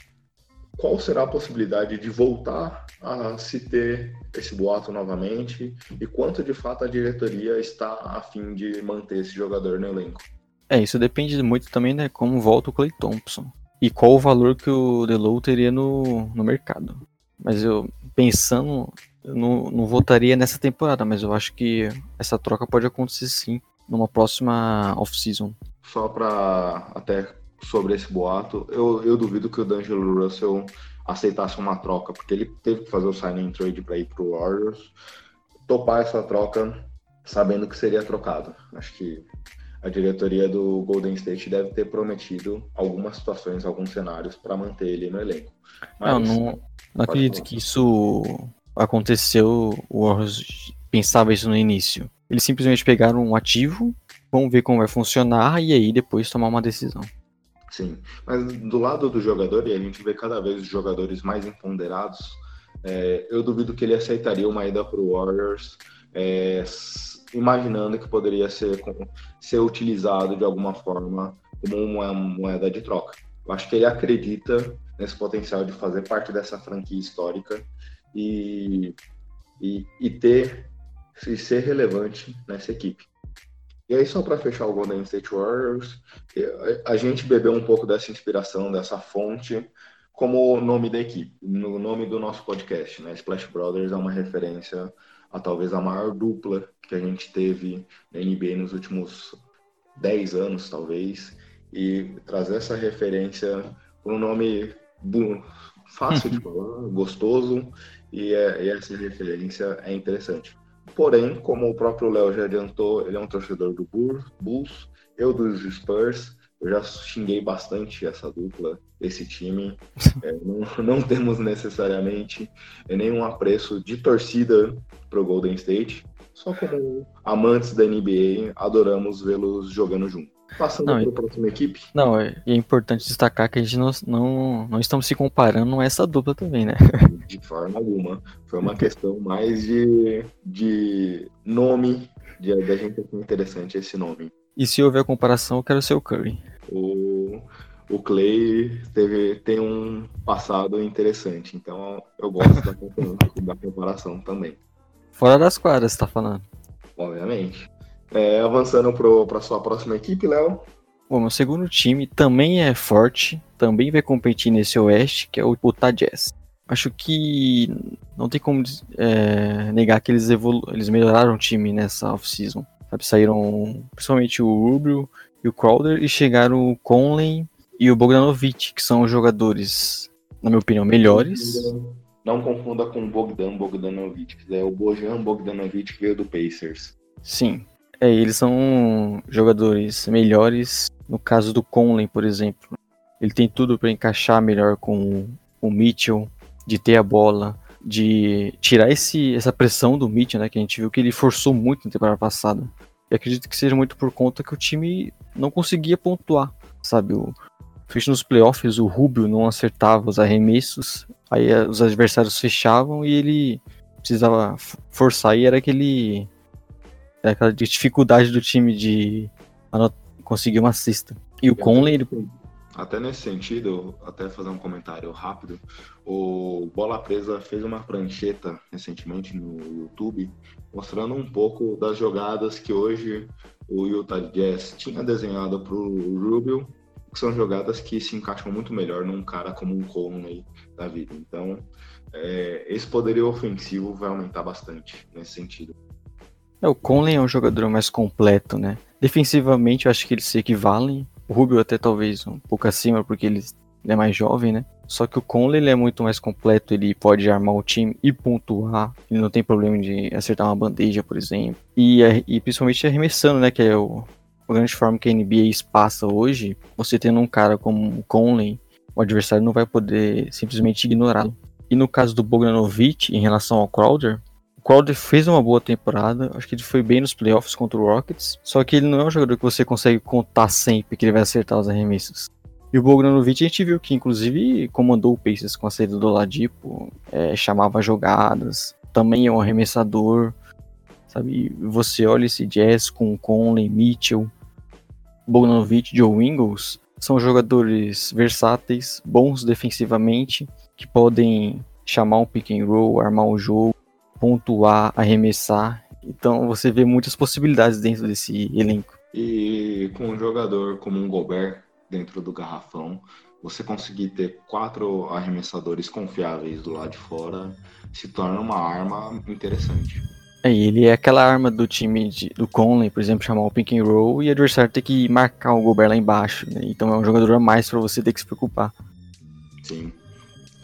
qual será a possibilidade de voltar a se ter esse boato novamente e quanto de fato a diretoria está a fim de manter esse jogador no elenco? É, isso depende muito também, né, como volta o Clay Thompson e qual o valor que o Delo teria no, no mercado. Mas eu pensando eu não, não votaria nessa temporada, mas eu acho que essa troca pode acontecer sim numa próxima off-season. Só para até sobre esse boato, eu, eu duvido que o D'Angelo Russell aceitasse uma troca, porque ele teve que fazer o signing trade para ir para o Warriors, topar essa troca sabendo que seria trocado. Acho que a diretoria do Golden State deve ter prometido algumas situações, alguns cenários para manter ele no elenco. Mas, não, não, não acredito falar. que isso aconteceu, o Warriors pensava isso no início. Eles simplesmente pegaram um ativo, vão ver como vai funcionar e aí depois tomar uma decisão. Sim, mas do lado do jogador, e a gente vê cada vez os jogadores mais empoderados, é, eu duvido que ele aceitaria uma ida para o Warriors, é, imaginando que poderia ser, ser utilizado de alguma forma como uma moeda de troca. Eu acho que ele acredita nesse potencial de fazer parte dessa franquia histórica e, e, e ter e ser relevante nessa equipe. E aí, só para fechar o Golden State Warriors, a gente bebeu um pouco dessa inspiração, dessa fonte, como nome da equipe, no nome do nosso podcast. Né? Splash Brothers é uma referência a talvez a maior dupla que a gente teve na NBA nos últimos 10 anos, talvez, e trazer essa referência por um nome fácil de falar, gostoso, e, é, e essa referência é interessante. Porém, como o próprio Léo já adiantou, ele é um torcedor do Bulls, eu dos Spurs. Eu já xinguei bastante essa dupla, esse time. É, não, não, temos necessariamente nenhum apreço de torcida para o Golden State. Só como amantes da NBA, adoramos vê-los jogando junto. Passando para a próxima equipe. Não, é, é importante destacar que a gente não, não, não estamos se comparando a essa dupla também, né? De forma alguma. Foi uma questão mais de, de nome, de, de a gente achar interessante esse nome. E se houver comparação, eu quero ser o Curry. O, o Clay teve, tem um passado interessante, então eu gosto da, da comparação também. Fora das quadras, você tá falando? Obviamente. É, avançando para sua próxima equipe, Léo. O meu segundo time também é forte, também vai competir nesse Oeste, que é o Utah Jazz. Acho que não tem como é, negar que eles, evolu eles melhoraram o time nessa off-season. Saíram principalmente o Rubio e o Crowder e chegaram o Conley e o Bogdanovic, que são jogadores, na minha opinião, melhores. Não confunda com Bogdan Bogdanovic, é o Bojan Bogdanovic que veio do Pacers. Sim, é, eles são jogadores melhores. No caso do Conley, por exemplo, ele tem tudo para encaixar melhor com o Mitchell, de ter a bola, de tirar esse, essa pressão do Mitchell, né? Que a gente viu que ele forçou muito na temporada passada. E acredito que seja muito por conta que o time não conseguia pontuar, sabe? O, Fez nos playoffs, o Rubio não acertava os arremessos, aí eh, os adversários fechavam e ele precisava forçar e era aquele era aquela dificuldade do time de conseguir uma cesta. E o Conley ele... Até nesse sentido, até fazer um comentário rápido, o Bola Presa fez uma prancheta recentemente no YouTube, mostrando um pouco das jogadas que hoje o Utah Jazz tinha desenhado para o Rubio, que são jogadas que se encaixam muito melhor num cara como um Conley da vida. Então, é, esse poderio ofensivo vai aumentar bastante nesse sentido. É, o Conley é um jogador mais completo, né? Defensivamente, eu acho que eles se equivalem. O Rubio até talvez um pouco acima, porque ele é mais jovem, né? Só que o Conley ele é muito mais completo, ele pode armar o time e pontuar. Ele não tem problema de acertar uma bandeja, por exemplo. E, e principalmente arremessando, né? Que é o, grande forma que a NBA passa hoje. Você tendo um cara como o Conley, o adversário não vai poder simplesmente ignorá-lo. E no caso do Bogdanovic, em relação ao Crowder, Crowder fez uma boa temporada, acho que ele foi bem nos playoffs contra o Rockets, só que ele não é um jogador que você consegue contar sempre que ele vai acertar os arremessos. E o Bogdanovic a gente viu que inclusive comandou o Pacers com a saída do Ladipo, é, chamava jogadas, também é um arremessador, sabe? Você olha esse Jazz com Conley, Mitchell, Bogdanovic, Joe Ingles, são jogadores versáteis, bons defensivamente, que podem chamar um pick and roll, armar o jogo, pontuar, arremessar. Então você vê muitas possibilidades dentro desse elenco. E com um jogador como um Gobert dentro do garrafão, você conseguir ter quatro arremessadores confiáveis do lado de fora se torna uma arma interessante. É, ele é aquela arma do time de, do Conley, por exemplo, chamar o pick and roll e o adversário ter que marcar o Gobert lá embaixo. Né? Então é um jogador a mais para você ter que se preocupar. Sim.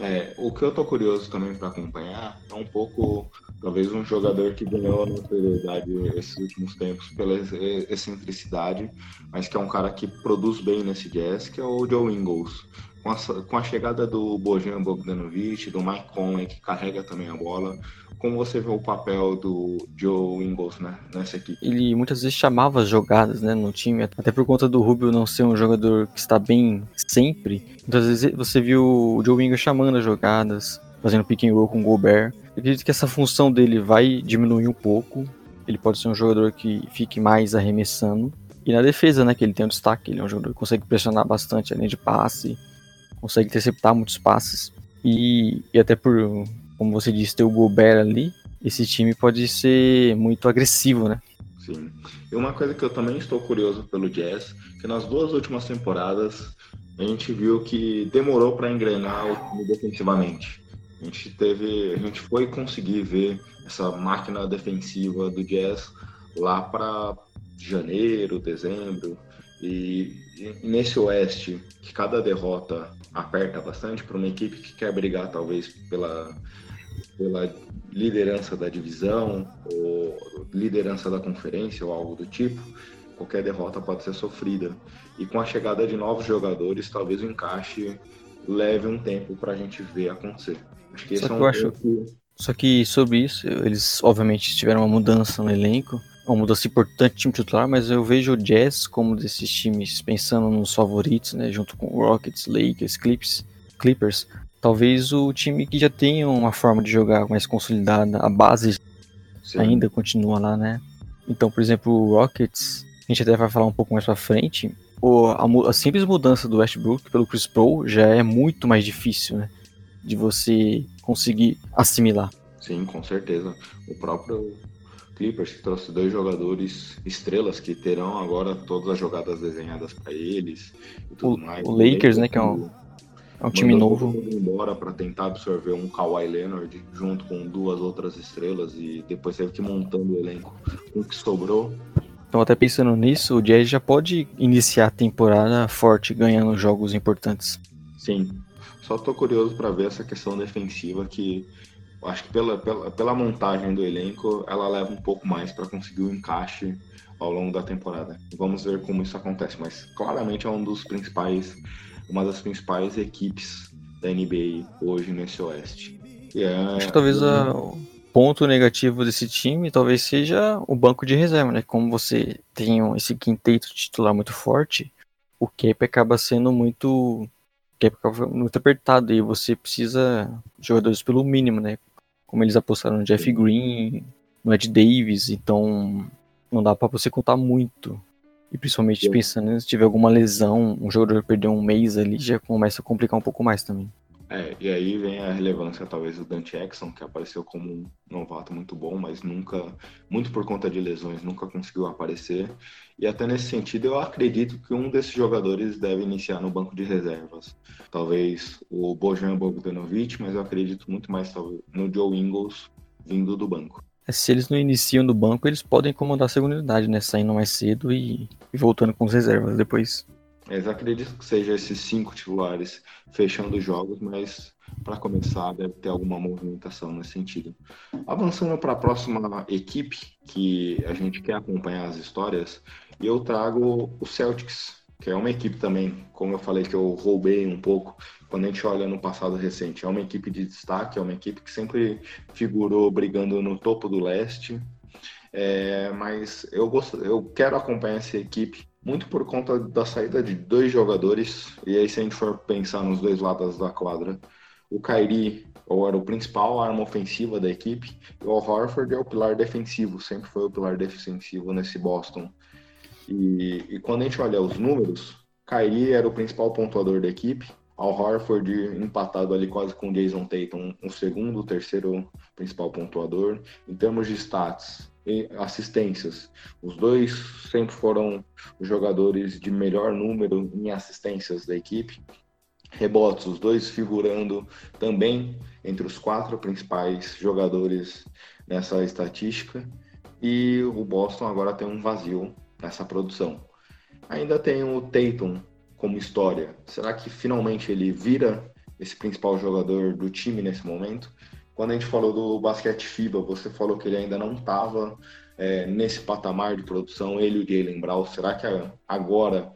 É, o que eu tô curioso também para acompanhar é um pouco, talvez um jogador que ganhou notoriedade esses últimos tempos pela excentricidade, mas que é um cara que produz bem nesse jazz, que é o Joe Ingles. Com a, com a chegada do Bojan Bogdanovic, do Mike Conley, que carrega também a bola, como você vê o papel do Joe Ingles né, nessa equipe? Ele muitas vezes chamava as jogadas né, no time, até por conta do Rubio não ser um jogador que está bem sempre. Muitas vezes você viu o Joe Ingles chamando as jogadas, fazendo pick and roll com o Gobert. Eu acredito que essa função dele vai diminuir um pouco. Ele pode ser um jogador que fique mais arremessando. E na defesa, né, que ele tem um destaque, ele é um jogador que consegue pressionar bastante a linha de passe, consegue interceptar muitos passes. E, e até por como você disse, ter o Gobert ali, esse time pode ser muito agressivo, né? Sim. E uma coisa que eu também estou curioso pelo Jazz, que nas duas últimas temporadas a gente viu que demorou para engrenar o time defensivamente. A gente teve, a gente foi conseguir ver essa máquina defensiva do Jazz lá para janeiro, dezembro, e, e, nesse Oeste, que cada derrota aperta bastante para uma equipe que quer brigar talvez pela pela liderança da divisão ou liderança da conferência ou algo do tipo, qualquer derrota pode ser sofrida. E com a chegada de novos jogadores, talvez o encaixe leve um tempo para a gente ver acontecer. Acho que Só esse é um acho... Só que sobre isso, eles obviamente tiveram uma mudança no elenco, uma mudança importante no time titular, mas eu vejo o Jazz como desses times, pensando nos favoritos, né, junto com Rockets, Lakers, Clips, Clippers, Talvez o time que já tenha uma forma de jogar mais consolidada, a base Sim. ainda continua lá, né? Então, por exemplo, o Rockets, a gente até vai falar um pouco mais pra frente, o, a, a, simples mudança do Westbrook pelo Chris Paul já é muito mais difícil, né? De você conseguir assimilar. Sim, com certeza. O próprio Clippers que trouxe dois jogadores estrelas que terão agora todas as jogadas desenhadas para eles o, mais. O Lakers, né, que é um, é um time novo. embora para tentar absorver um Kawhi Leonard junto com duas outras estrelas e depois teve que ir montando o elenco com o que sobrou. Então, até pensando nisso, o Jazz já pode iniciar a temporada forte, ganhando jogos importantes. Sim. Só tô curioso para ver essa questão defensiva que acho que pela, pela, pela montagem do elenco ela leva um pouco mais para conseguir o encaixe ao longo da temporada. Vamos ver como isso acontece, mas claramente é um dos principais uma das principais equipes da NBA hoje nesse Oeste. É... Acho que talvez o ponto negativo desse time talvez seja o banco de reserva, né? Como você tem esse quinteto titular muito forte, o cap acaba sendo muito cap acaba muito apertado e você precisa de jogadores pelo mínimo, né? Como eles apostaram no Jeff Green, no Ed Davis, então não dá para você contar muito e principalmente Sim. pensando se tiver alguma lesão, um jogador perder um mês ali, já começa a complicar um pouco mais também. É, e aí vem a relevância talvez do Dante Exxon, que apareceu como um novato muito bom, mas nunca, muito por conta de lesões, nunca conseguiu aparecer. E até nesse sentido, eu acredito que um desses jogadores deve iniciar no banco de reservas. Talvez o Bojan Bogdanovic, mas eu acredito muito mais talvez, no Joe Ingles vindo do banco. É, se eles não iniciam no banco, eles podem incomodar a segunda unidade, né? Saindo mais cedo e, e voltando com as reservas depois. Eles acredito que seja esses cinco titulares fechando os jogos, mas para começar deve ter alguma movimentação nesse sentido. Avançando para a próxima equipe que a gente quer acompanhar as histórias, eu trago o Celtics, que é uma equipe também, como eu falei que eu roubei um pouco quando a gente olha no passado recente. É uma equipe de destaque, é uma equipe que sempre figurou brigando no topo do leste. É, mas eu, gosto, eu quero acompanhar essa equipe muito por conta da saída de dois jogadores. E aí, se a gente for pensar nos dois lados da quadra, o Kairi era o principal arma ofensiva da equipe, e o Horford é o pilar defensivo, sempre foi o pilar defensivo nesse Boston. E, e quando a gente olha os números, Kairi era o principal pontuador da equipe, Al Horford empatado ali quase com Jason Tatum, o segundo, o terceiro principal pontuador. Em termos de stats e assistências, os dois sempre foram os jogadores de melhor número em assistências da equipe. Rebotes, os dois figurando também entre os quatro principais jogadores nessa estatística. E o Boston agora tem um vazio nessa produção. Ainda tem o Tatum como história? Será que finalmente ele vira esse principal jogador do time nesse momento. Quando a gente falou do basquete FIBA, você falou que ele ainda não estava é, nesse patamar de produção, ele e o Jalen Brown. Será que agora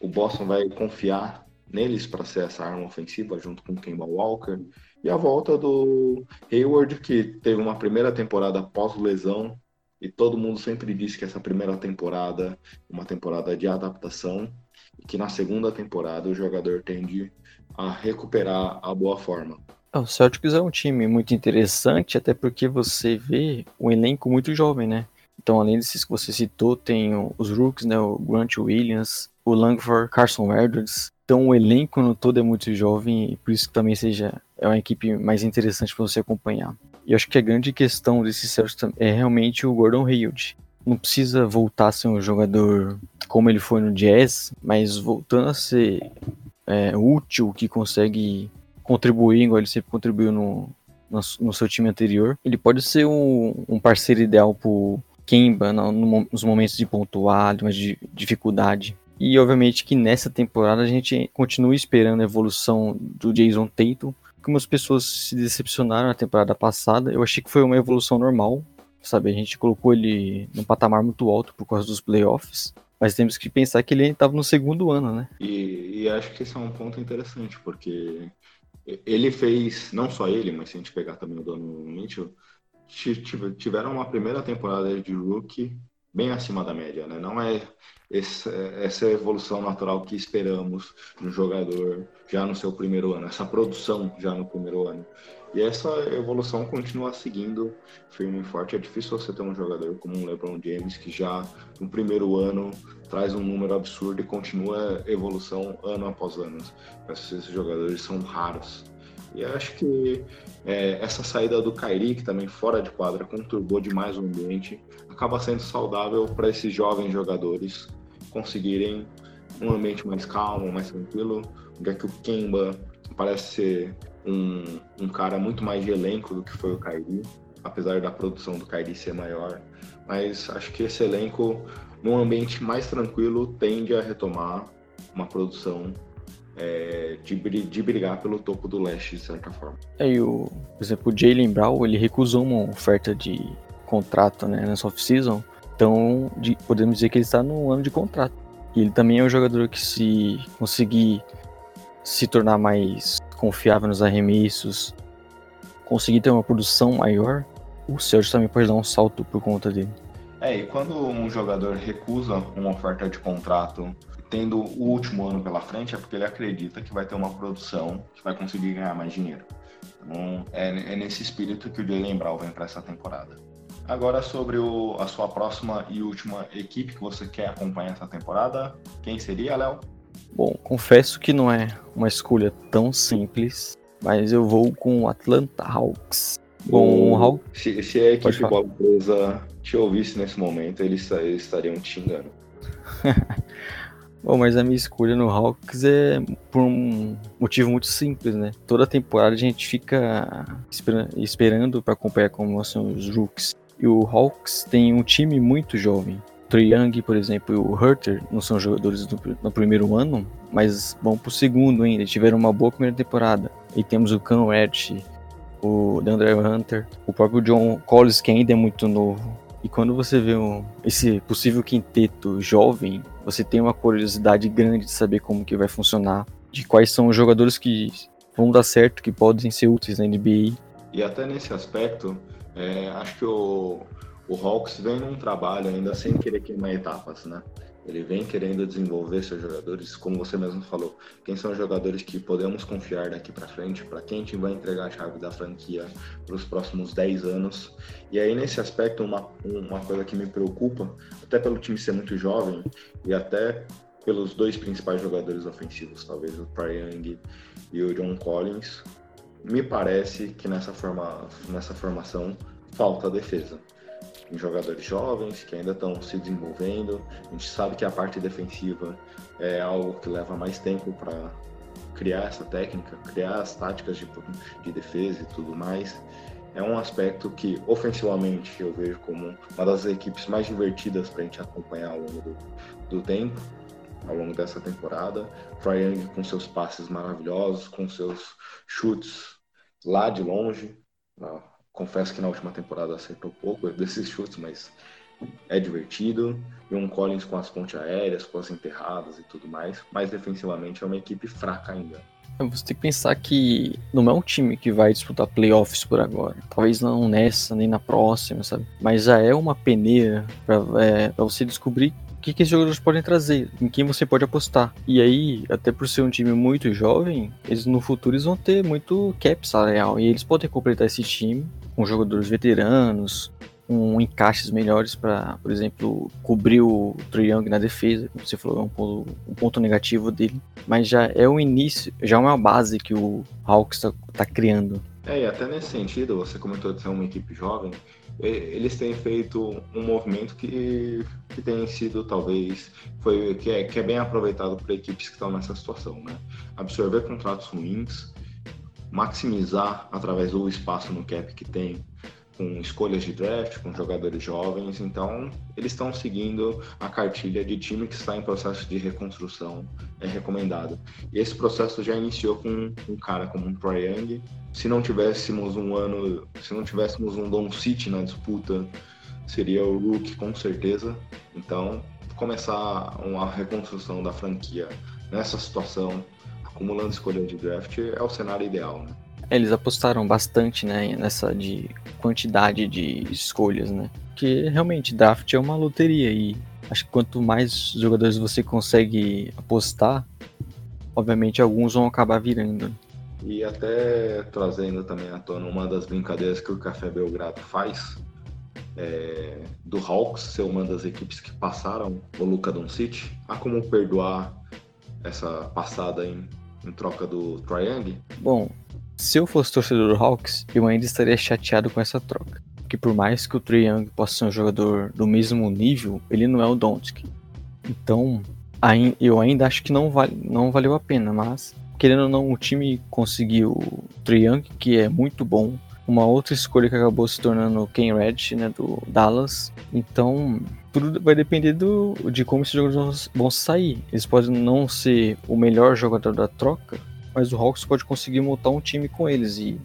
o Boston vai confiar neles para ser essa arma ofensiva junto com o Kemba Walker? E a volta do Hayward, que teve uma primeira temporada pós-lesão, e todo mundo sempre disse que essa primeira temporada é uma temporada de adaptação, e que na segunda temporada o jogador tende a recuperar a boa forma. É, o Celtics é um time muito interessante, até porque você vê um elenco muito jovem, né? Então, além desses que você citou, tem os rooks, né? O Grant Williams, o Langford, Carson Edwards. Então, o elenco no todo é muito jovem e por isso que também seja é uma equipe mais interessante para você acompanhar. E acho que a grande questão desse Celtics é realmente o Gordon Hayward. Não precisa voltar a ser um jogador como ele foi no Jazz, mas voltando a ser é, útil, que consegue contribuir, igual ele sempre contribuiu no, no, no seu time anterior. Ele pode ser um, um parceiro ideal pro Kemba no, no, nos momentos de pontuar, de dificuldade. E obviamente que nessa temporada a gente continua esperando a evolução do Jason Tatum. Algumas pessoas se decepcionaram na temporada passada. Eu achei que foi uma evolução normal, sabe? A gente colocou ele num patamar muito alto por causa dos playoffs. Mas temos que pensar que ele estava no segundo ano, né? E, e, acho que esse é um ponto interessante, porque ele fez, não só ele, mas se a gente pegar também o Donovan Mitchell, tiveram uma primeira temporada de rookie bem acima da média, né? Não é esse, essa evolução natural que esperamos no jogador já no seu primeiro ano, essa produção já no primeiro ano. E essa evolução continua seguindo firme e forte. É difícil você ter um jogador como um LeBron James que já no primeiro ano traz um número absurdo e continua evolução ano após ano. Esses jogadores são raros. E acho que é, essa saída do Kairi, que também fora de quadra, conturbou demais o ambiente, acaba sendo saudável para esses jovens jogadores conseguirem um ambiente mais calmo, mais tranquilo, já que o Kemba parece ser um, um cara muito mais de elenco do que foi o Kairi, apesar da produção do Kairi ser maior. Mas acho que esse elenco, num ambiente mais tranquilo, tende a retomar uma produção é, de, de, brigar pelo topo do leste, de certa forma. É, e o, por exemplo, o Jalen Brown, ele recusou uma oferta de contrato né, nessa off-season, então de, podemos dizer que ele está no ano de contrato. E ele também é um jogador que se conseguir se tornar mais confiável nos arremessos, conseguir ter uma produção maior, o Celtics também pode dar um salto por conta dele. É, e quando um jogador recusa uma oferta de contrato tendo o último ano pela frente, é porque ele acredita que vai ter uma produção que vai conseguir ganhar mais dinheiro. Então, é, é nesse espírito que o Jalen Brown vem para essa temporada. Agora sobre o, a sua próxima e última equipe que você quer acompanhar essa temporada, quem seria, Léo? Bom, confesso que não é uma escolha tão simples, mas eu vou com o Atlanta Hawks. Bom, Hawks... se, se a equipe bola te ouvisse nesse momento, eles, eles estariam te xingando. Bom, mas a minha escolha no Hawks é por um motivo muito simples, né? Toda temporada a gente fica esperando para acompanhar como são os Rooks. E o Hawks tem um time muito jovem. Trae Young, por exemplo, e o Herter não são jogadores do, no primeiro ano, mas vão pro segundo ainda. Tiveram uma boa primeira temporada. E temos o Cam Reddish, o DeAndre Hunter, o próprio John Collins, que ainda é muito novo. E quando você vê um, esse possível quinteto jovem, você tem uma curiosidade grande de saber como que vai funcionar, de quais são os jogadores que vão dar certo, que podem ser úteis na NBA. E até nesse aspecto, é, acho que o, o Hawks vem num trabalho ainda sem querer queimar etapas, né? Ele vem querendo desenvolver seus jogadores, como você mesmo falou. Quem são os jogadores que podemos confiar daqui para frente? Para quem gente vai entregar a chave da franquia para os próximos 10 anos? E aí, nesse aspecto, uma, uma coisa que me preocupa, até pelo time ser muito jovem e até pelos dois principais jogadores ofensivos, talvez o Trae Young e o John Collins, me parece que nessa, forma, nessa formação falta defesa em jogadores jovens que ainda estão se desenvolvendo. A gente sabe que a parte defensiva é algo que leva mais tempo para criar essa técnica, criar as táticas de, de defesa e tudo mais. É um aspecto que, ofensivamente, eu vejo como uma das equipes mais divertidas para a gente acompanhar ao longo do, do tempo. Ao longo dessa temporada. Trae Young com seus passes maravilhosos, com seus chutes lá de longe. Ah, confesso que na última temporada acertou pouco desses chutes, mas é divertido. E um Collins com as pontes aéreas, com as enterradas e tudo mais. Mas defensivamente é uma equipe fraca ainda. Você tem que pensar que não é um time que vai disputar playoffs por agora. Talvez não nessa, nem na próxima, sabe? Mas já é uma peneira para é, você descobrir que, que esses jogadores podem trazer, em quem você pode apostar. E aí, até por ser um time muito jovem, eles no futuro eles vão ter muito cap salarial. E eles podem completar esse time com jogadores veteranos, com encaixes melhores para, por exemplo, cobrir o Trae Young na defesa, como você falou, é um ponto, um ponto negativo dele. Mas já é o início, já é uma base que o Hawks está tá criando. É, e até nesse sentido, você comentou de ser uma equipe jovem, eles têm feito um movimento que, que tem sido talvez foi que é, que é bem aproveitado por equipes que estão nessa situação, né? Absorver contratos ruins, maximizar através do espaço no cap que tem com escolhas de draft, com jogadores jovens, então eles estão seguindo a cartilha de time que está em processo de reconstrução, é recomendado. E esse processo já iniciou com um cara como um Troy Young. Se não tivéssemos um ano, se não tivéssemos um Don City na disputa, seria o Rook com certeza. Então, começar uma reconstrução da franquia nessa situação, acumulando escolhas de draft, é o cenário ideal, né? Eles apostaram bastante, né, nessa de quantidade de escolhas, né? Que realmente draft é uma loteria e acho que quanto mais jogadores você consegue apostar, obviamente alguns vão acabar virando. E até trazendo também à tona uma das brincadeiras que o Café Belgrado faz, é, do Hawks ser uma das equipes que passaram o Luca Doncic, há como perdoar essa passada em, em troca do Triangle? Bom, se eu fosse torcedor do Hawks, eu ainda estaria chateado com essa troca. Porque por mais que o Trae Young possa ser um jogador do mesmo nível, ele não é o Doncic. Então, eu ainda acho que não, vale, não valeu a pena, mas querendo ou não, o time conseguiu o Trae Young, que é muito bom. Uma outra escolha que acabou se tornando o Ken Red, né, do Dallas. Então, tudo vai depender do, de como esses jogadores vão sair. Eles podem não ser o melhor jogador da troca, mas o Hawks pode conseguir montar um time com eles e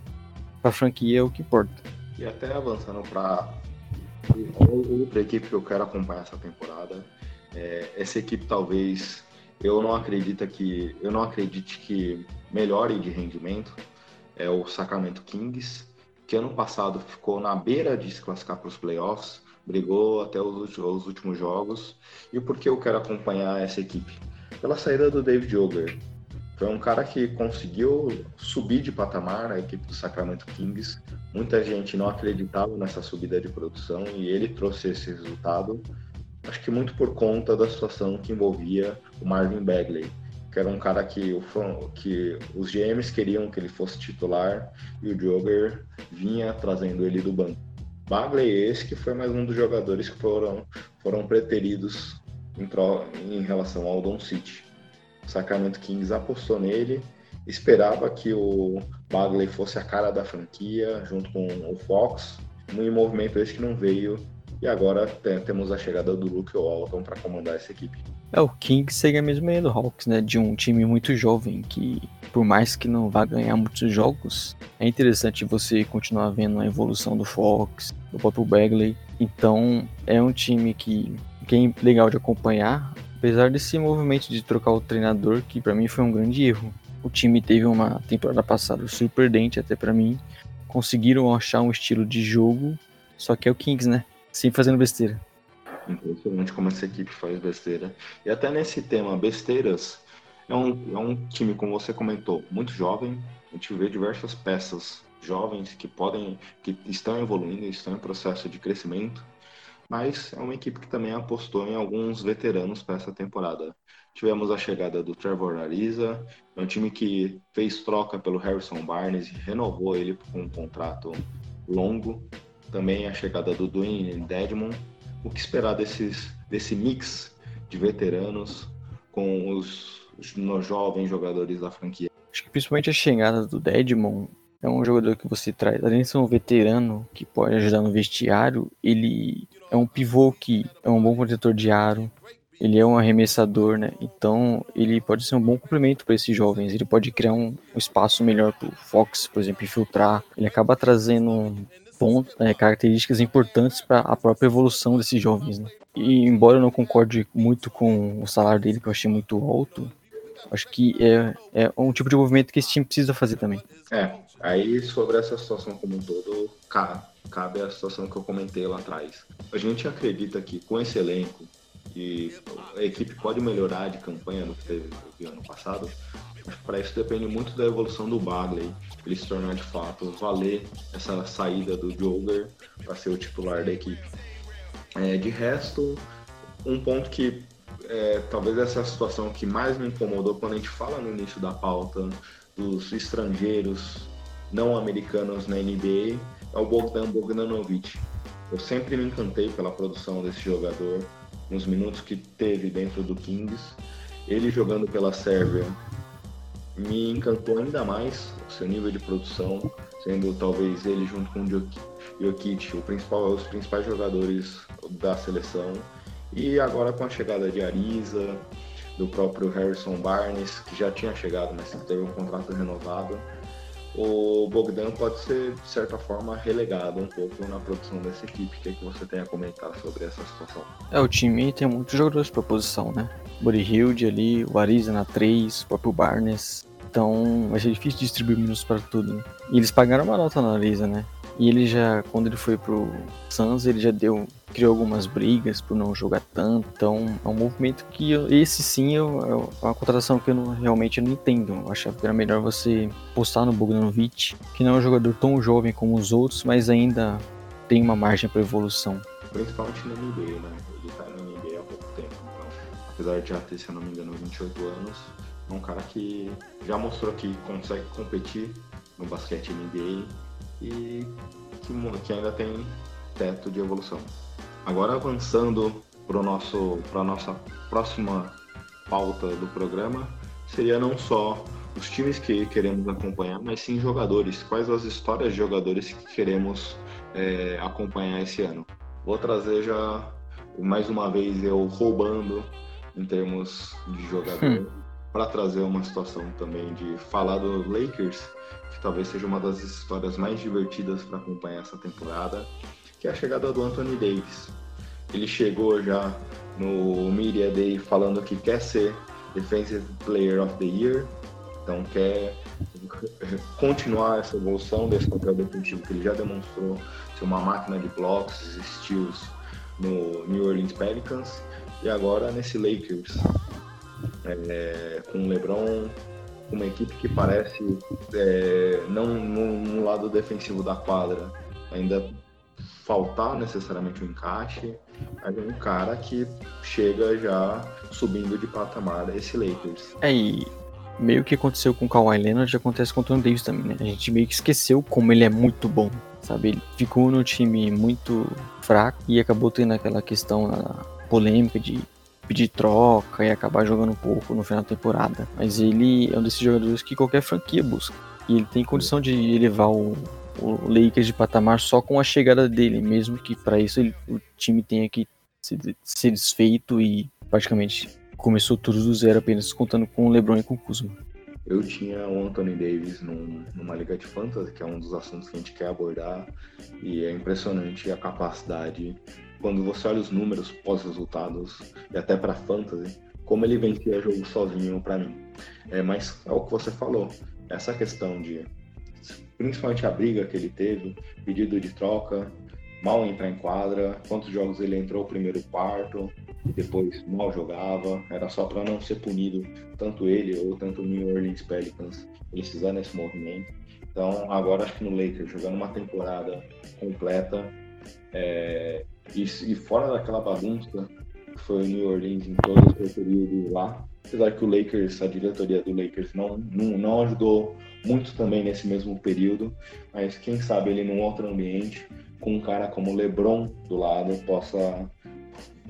a franquia é o que importa. E até avançando para outra equipe que eu quero acompanhar essa temporada, é, essa equipe talvez eu não acredito que eu não acredite que melhore de rendimento é o Sacramento Kings, que ano passado ficou na beira de se classificar para os playoffs, brigou até os, os últimos jogos. E por que eu quero acompanhar essa equipe? Pela saída do David Joger, foi um cara que conseguiu subir de patamar na equipe do Sacramento Kings. Muita gente não acreditava nessa subida de produção e ele trouxe esse resultado. Acho que muito por conta da situação que envolvia o Marvin Bagley, que era um cara que, o, que os GMs queriam que ele fosse titular e o Jogger vinha trazendo ele do banco. Bagley esse que foi mais um dos jogadores que foram, foram preteridos em, em relação ao Don City. Sacramento Kings apostou nele, esperava que o Bagley fosse a cara da franquia, junto com o Fox, um movimento esse que não veio, e agora tem, temos a chegada do Luke Walton para comandar essa equipe. É, o Kings segue a mesma linha do Hawks, né? De um time muito jovem que, por mais que não vá ganhar muitos jogos, é interessante você continuar vendo a evolução do Fox, do próprio Bagley. Então, é um time que, que é legal de acompanhar, Apesar desse movimento de trocar o treinador, que para mim foi um grande erro. O time teve uma temporada passada surpreendente até para mim. Conseguiram achar um estilo de jogo, só que é o Kings, né? Sempre fazendo besteira. Impressionante como essa equipe faz besteira. E até nesse tema, besteiras, é um, é um time, como você comentou, muito jovem. A gente vê diversas peças jovens que podem, que estão evoluindo, estão em processo de crescimento mas é uma equipe que também apostou em alguns veteranos para essa temporada. Tivemos a chegada do Trevor Ariza, é um time que fez troca pelo Harrison Barnes e renovou ele com um contrato longo. Também a chegada do Dwayne Dedmon. O que esperar desses, desse mix de veteranos com os, os jovens jogadores da franquia? Acho que principalmente a chegada do Dedmon é um jogador que você traz, além de ser um veterano que pode ajudar no vestiário, ele é um pivô que é um bom protetor de aro, ele é um arremessador, né? Então ele pode ser um bom complemento para esses jovens. Ele pode criar um, um espaço melhor para o Fox, por exemplo, infiltrar. Ele acaba trazendo pontos, né, características importantes para a própria evolução desses jovens. Né? E embora eu não concorde muito com o salário dele, que eu achei muito alto, acho que é, é um tipo de movimento que esse time precisa fazer também. É, aí sobre essa situação como um todo, cabe a situação que eu comentei lá atrás. A gente acredita que com esse elenco, e a equipe pode melhorar de campanha no que teve no ano passado, mas para isso depende muito da evolução do Bagley, ele se tornar de fato valer essa saída do Joger para ser o titular da equipe. É, de resto, um ponto que é, talvez essa situação que mais me incomodou quando a gente fala no início da pauta dos estrangeiros não americanos na NBA é o Bogdan Bogdanovic. Eu sempre me encantei pela produção desse jogador, nos minutos que teve dentro do Kings. Ele jogando pela Sérvia me encantou ainda mais o seu nível de produção, sendo talvez ele junto com o Jokic o principal, os principais jogadores da seleção. E agora com a chegada de Ariza, do próprio Harrison Barnes, que já tinha chegado, mas teve um contrato renovado, o Bogdan pode ser, de certa forma, relegado um pouco na produção dessa equipe. O que, é que você tem a comentar sobre essa situação? É, o time tem muitos jogadores para posição, né? Buddy Hilde ali, o Ariza na 3, o próprio Barnes. Então vai ser difícil distribuir minutos para tudo. Né? E eles pagaram uma nota na Ariza, né? E ele já, quando ele foi pro Suns, ele já deu, criou algumas brigas por não jogar tanto. Então é um movimento que eu, esse sim eu, é uma contratação que eu não, realmente não entendo. Eu achava que era melhor você postar no Bogdanovic, que não é um jogador tão jovem como os outros, mas ainda tem uma margem para evolução. Principalmente na NBA, né? Ele tá na NBA há pouco tempo. Então, apesar de já ter, se eu não me engano, 28 anos, é um cara que já mostrou que consegue competir no basquete NBA e que, que ainda tem teto de evolução. Agora avançando para a nossa próxima pauta do programa, seria não só os times que queremos acompanhar, mas sim jogadores. Quais as histórias de jogadores que queremos é, acompanhar esse ano? Vou trazer já mais uma vez eu roubando em termos de jogador hum. para trazer uma situação também de falar do Lakers que talvez seja uma das histórias mais divertidas para acompanhar essa temporada, que é a chegada do Anthony Davis. Ele chegou já no Media Day falando que quer ser Defensive Player of the Year, então quer continuar essa evolução desse papel defensivo que ele já demonstrou ser uma máquina de blocos steals no New Orleans Pelicans e agora nesse Lakers é, com o LeBron uma equipe que parece é, não no, no, lado defensivo da quadra ainda faltar necessariamente um encaixe, mas é um cara que chega já subindo de patamar esse Lakers. É, e meio que aconteceu com o Kawhi Leonard, acontece com o Anthony Davis também, né? A gente meio que esqueceu como ele é muito bom, sabe? Ele ficou no time muito fraco e acabou tendo aquela questão polêmica de pedir troca e acabar jogando um pouco no final da temporada. Mas ele é um desses jogadores que qualquer franquia busca. E ele tem condição de elevar o, o Lakers de patamar só com a chegada dele, mesmo que para isso ele, o time tenha que ser desfeito e praticamente começou tudo do zero apenas contando com o LeBron e com o Kuzma. Eu tinha o Anthony Davis num, numa liga de fantasy, que é um dos assuntos que a gente quer abordar, e é impressionante a capacidade quando você olha os números pós-resultados e até para fantasy, como ele vencia jogo sozinho para mim. É, mas é o que você falou, essa questão de principalmente a briga que ele teve, pedido de troca, mal entrar em quadra, quantos jogos ele entrou primeiro quarto depois mal jogava, era só para não ser punido, tanto ele ou tanto o New Orleans Pelicans, eles fizeram esse movimento. Então agora acho que no Lakers, jogando uma temporada completa, é, e, e fora daquela bagunça que foi o New Orleans em todo o período lá, apesar que o Lakers, a diretoria do Lakers não, não, não ajudou muito também nesse mesmo período, mas quem sabe ele num outro ambiente, com um cara como LeBron do lado, possa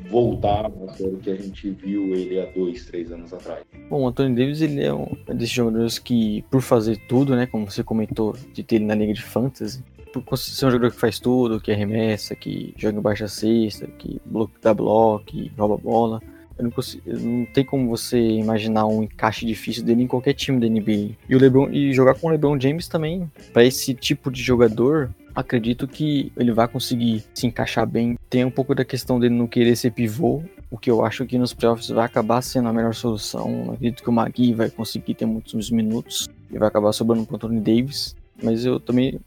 voltar a ser o que a gente viu ele há dois, três anos atrás. Bom, o Anthony Davis ele é um desses jogadores que, por fazer tudo, né, como você comentou, de ter ele na liga de fantasy, por ser um jogador que faz tudo, que arremessa, que joga em baixa cesta, que dá bloco, rouba bola. não, consigo, não tem como você imaginar um encaixe difícil dele em qualquer time da NBA. E o LeBron e jogar com o LeBron James também, para esse tipo de jogador, acredito que ele vai conseguir se encaixar bem. Tem um pouco da questão dele não querer ser pivô, o que eu acho que nos playoffs vai acabar sendo a melhor solução. acredito que o Magui vai conseguir ter muitos minutos e vai acabar sobrando para o Anthony Davis. Mas eu também.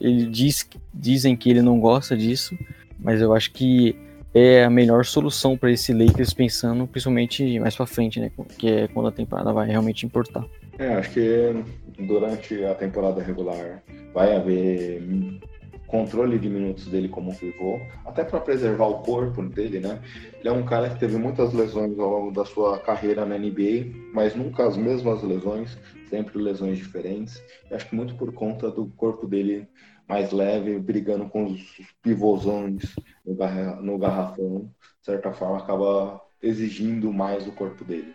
Ele diz, dizem que ele não gosta disso, mas eu acho que é a melhor solução para esse Lakers pensando principalmente mais para frente, né? Que é quando a temporada vai realmente importar. É, acho que durante a temporada regular vai haver controle de minutos dele como pivô, até para preservar o corpo dele, né? Ele é um cara que teve muitas lesões ao longo da sua carreira na NBA, mas nunca as mesmas lesões, sempre lesões diferentes. Acho que muito por conta do corpo dele mais leve, brigando com os pivôzões no garrafão, de certa forma acaba exigindo mais do corpo dele.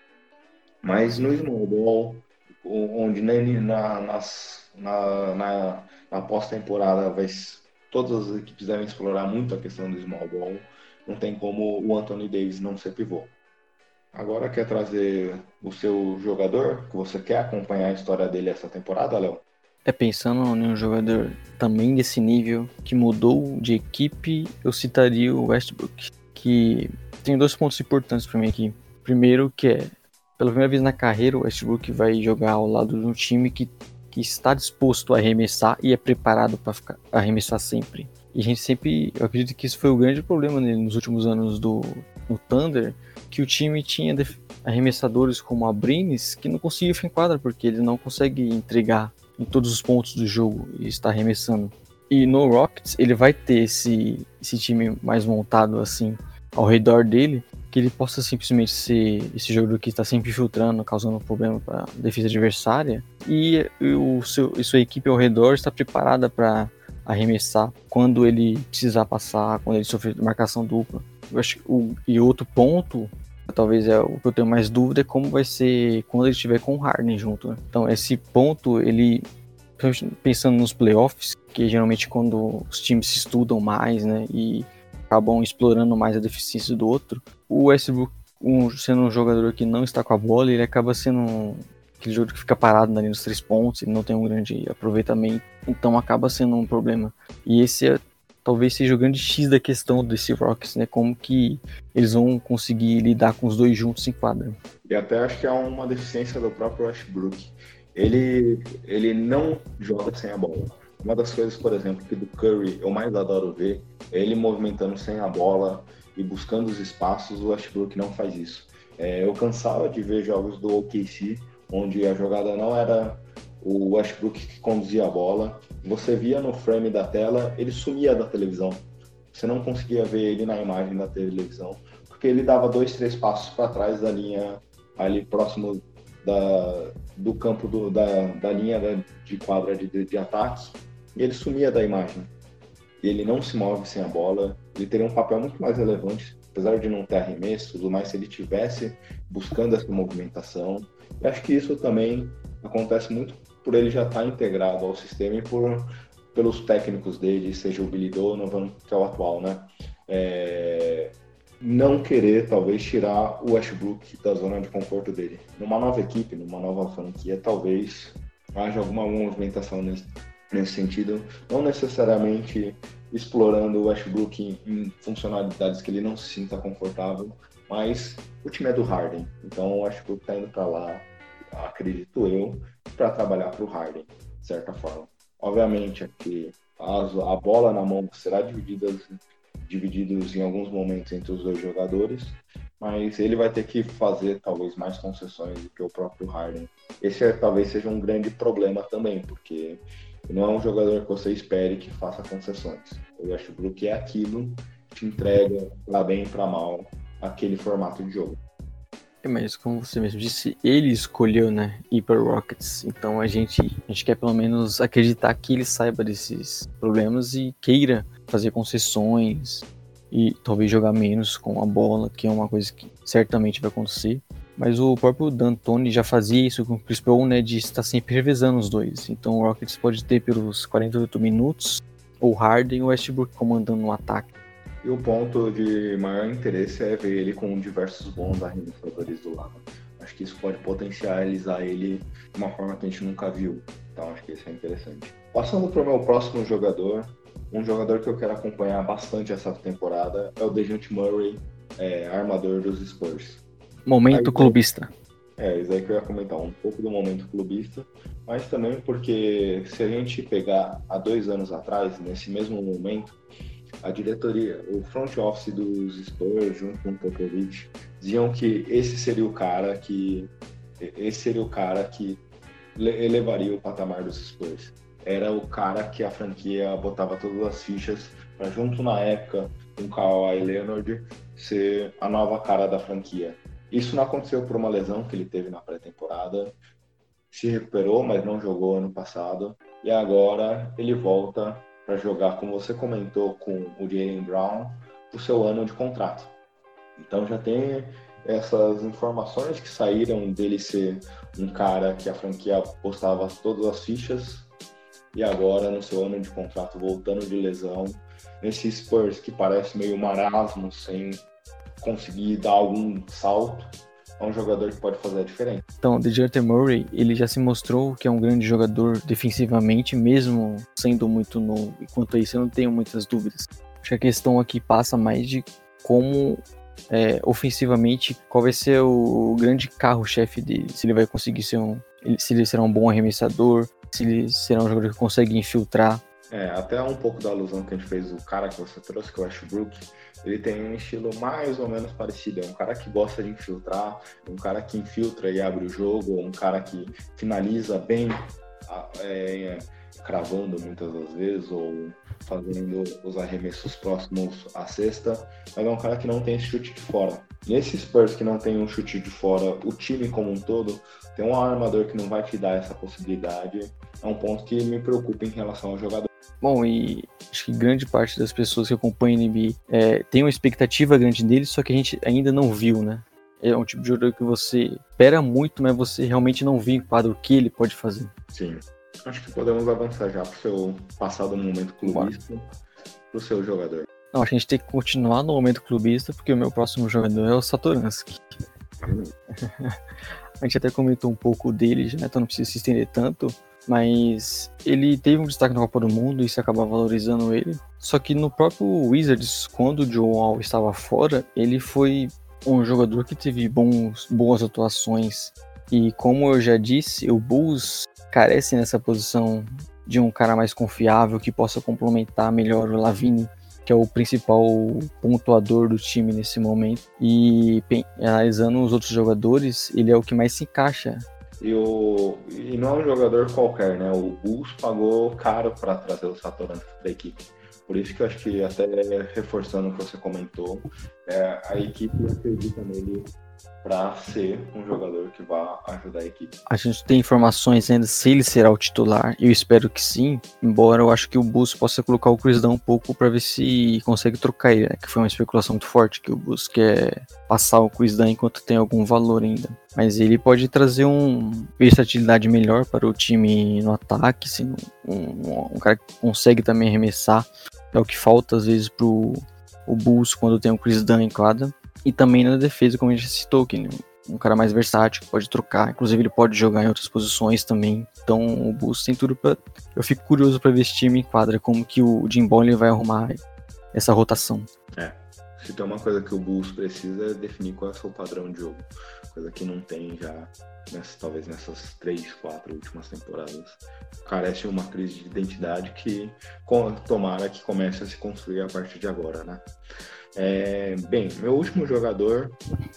Mas no small ball, onde na, nas, na, na, na pós-temporada todas as equipes devem explorar muito a questão do small ball, não tem como o Anthony Davis não ser pivô. Agora quer trazer o seu jogador, que você quer acompanhar a história dele essa temporada, Léo? É pensando em um jogador também desse nível que mudou de equipe, eu citaria o Westbrook, que tem dois pontos importantes para mim aqui. Primeiro, que é pela primeira vez na carreira, o Westbrook vai jogar ao lado de um time que, que está disposto a arremessar e é preparado para arremessar sempre. E a gente sempre, eu acredito que isso foi o grande problema nos últimos anos do no Thunder, que o time tinha arremessadores como a Brines que não conseguiam ficar em quadra porque ele não consegue entregar em todos os pontos do jogo e está arremessando. E no Rockets ele vai ter esse, esse time mais montado assim ao redor dele, que ele possa simplesmente ser esse jogador que está sempre filtrando, causando problema para a defesa adversária, e o seu, e sua equipe ao redor está preparada para arremessar quando ele precisar passar, quando ele sofrer marcação dupla. Acho, o, e outro ponto talvez é o que eu tenho mais dúvida é como vai ser quando ele estiver com o Harden junto. Né? Então esse ponto ele pensando nos playoffs, que geralmente quando os times se estudam mais, né, e acabam explorando mais a deficiência do outro, o Westbrook um, sendo um jogador que não está com a bola, ele acaba sendo um, aquele jogador que fica parado ali nos três pontos, ele não tem um grande aproveitamento, então acaba sendo um problema. E esse é talvez seja o grande X da questão desse Rockets, né? Como que eles vão conseguir lidar com os dois juntos em quadra. E até acho que é uma deficiência do próprio Westbrook. Ele, ele não joga sem a bola. Uma das coisas, por exemplo, que do Curry eu mais adoro ver é ele movimentando sem a bola e buscando os espaços. O Westbrook não faz isso. É, eu cansava de ver jogos do OKC onde a jogada não era o Westbrook que conduzia a bola. Você via no frame da tela, ele sumia da televisão. Você não conseguia ver ele na imagem da televisão, porque ele dava dois, três passos para trás da linha, ali próximo da, do campo do, da, da linha de quadra de, de, de ataques, e ele sumia da imagem. Ele não se move sem a bola, ele teria um papel muito mais relevante, apesar de não ter arremesso, tudo mais, se ele tivesse buscando essa movimentação. Eu acho que isso também acontece muito por ele já estar tá integrado ao sistema e por pelos técnicos dele, seja o Billy Donovan, que é o atual, né? É, não querer, talvez, tirar o Westbrook da zona de conforto dele. Numa nova equipe, numa nova franquia, talvez haja alguma movimentação nesse, nesse sentido, não necessariamente explorando o Westbrook em, em funcionalidades que ele não se sinta confortável, mas o time é do Harden, então o Westbrook está indo para lá, acredito eu, para trabalhar para o Harden, de certa forma. Obviamente, aqui a, a bola na mão será dividida divididos em alguns momentos entre os dois jogadores, mas ele vai ter que fazer talvez mais concessões do que o próprio Harden. Esse é, talvez seja um grande problema também, porque não é um jogador que você espere que faça concessões. Eu acho que o que é aquilo, te entrega para bem e para mal aquele formato de jogo. É, mas como você mesmo disse, ele escolheu, né, ir para Rockets. Então a gente, a gente quer pelo menos acreditar que ele saiba desses problemas e queira fazer concessões e talvez jogar menos com a bola, que é uma coisa que certamente vai acontecer. Mas o próprio D'Antoni já fazia isso com o Chris Paul, né, de estar sempre revezando os dois. Então o Rockets pode ter pelos 48 minutos o Harden o Westbrook comandando o ataque. E o ponto de maior interesse é ver ele com diversos bons arremessadores do lado. Acho que isso pode potencializar ele de uma forma que a gente nunca viu. Então acho que isso é interessante. Passando para o meu próximo jogador, um jogador que eu quero acompanhar bastante essa temporada é o Dejante Murray, é, armador dos Spurs. Momento Aí, clubista. É, isso aí que eu ia comentar, um pouco do momento clubista, mas também porque se a gente pegar há dois anos atrás, nesse mesmo momento, a diretoria, o front office dos Spurs, junto com o Popovich, diziam que esse seria o cara que esse seria o cara que elevaria o patamar dos Spurs. Era o cara que a franquia botava todas as fichas para junto na época com Kawhi Leonard ser a nova cara da franquia. Isso não aconteceu por uma lesão que ele teve na pré-temporada. Se recuperou, mas não jogou ano passado. E agora ele volta para jogar, como você comentou, com o Jalen Brown, o seu ano de contrato. Então já tem essas informações que saíram dele ser um cara que a franquia postava todas as fichas e agora no seu ano de contrato voltando de lesão, nesse Spurs que parece meio marasmo sem conseguir dar algum salto, é um jogador que pode fazer a diferença. Então, DeJounte Murray, ele já se mostrou que é um grande jogador defensivamente, mesmo sendo muito novo. E quanto a isso, eu não tenho muitas dúvidas. Acho que a questão aqui passa mais de como é, ofensivamente, qual vai ser o grande carro-chefe dele. Se ele vai conseguir ser um. Se ele será um bom arremessador, se ele será um jogador que consegue infiltrar é, até um pouco da alusão que a gente fez do cara que você trouxe, que é o Ashbrook, ele tem um estilo mais ou menos parecido. É um cara que gosta de infiltrar, um cara que infiltra e abre o jogo, um cara que finaliza bem, é, cravando muitas das vezes, ou fazendo os arremessos próximos à cesta, mas é um cara que não tem chute de fora. Nesse Spurs que não tem um chute de fora, o time como um todo tem um armador que não vai te dar essa possibilidade. É um ponto que me preocupa em relação ao jogador. Bom, e acho que grande parte das pessoas que acompanham o NBA é, tem uma expectativa grande dele, só que a gente ainda não viu, né? É um tipo de jogador que você espera muito, mas você realmente não vê em quadro o que ele pode fazer. Sim. Acho que podemos avançar já para o seu passado momento clubista, para o seu jogador. Não, acho que a gente tem que continuar no momento clubista, porque o meu próximo jogador é o Satoransky. Hum. a gente até comentou um pouco dele já, então não precisa se estender tanto. Mas ele teve um destaque na Copa do Mundo e se acaba valorizando ele. Só que no próprio Wizards, quando o Joe Wall estava fora, ele foi um jogador que teve bons, boas atuações. E como eu já disse, o Bulls carece nessa posição de um cara mais confiável que possa complementar melhor o Lavine, que é o principal pontuador do time nesse momento. E analisando os outros jogadores, ele é o que mais se encaixa e, o, e não é um jogador qualquer, né? O Bulls pagou caro para trazer o Satoran da equipe. Por isso que eu acho que até reforçando o que você comentou, é, a equipe acredita nele para ser um jogador que vá ajudar a equipe. A gente tem informações ainda se ele será o titular, eu espero que sim, embora eu acho que o Bus possa colocar o Chris Dunn um pouco para ver se consegue trocar ele, né? que foi uma especulação muito forte que o Bus quer passar o Chris Dunn enquanto tem algum valor ainda. Mas ele pode trazer um versatilidade melhor para o time no ataque, assim, um, um cara que consegue também arremessar, é o que falta às vezes pro o Bulls quando tem o Chris Dunn em quadra. E também na defesa, como a gente citou, que um cara mais versátil, que pode trocar. Inclusive, ele pode jogar em outras posições também. Então, o Bulls tem tudo para. Eu fico curioso para ver esse time em quadra, como que o Jim Bonley vai arrumar essa rotação. É. Se tem uma coisa que o Bulls precisa é definir qual é o seu padrão de jogo. Coisa que não tem já, nessa, talvez nessas três, quatro últimas temporadas. Carece uma crise de identidade que tomara que comece a se construir a partir de agora, né? É, bem, meu último jogador,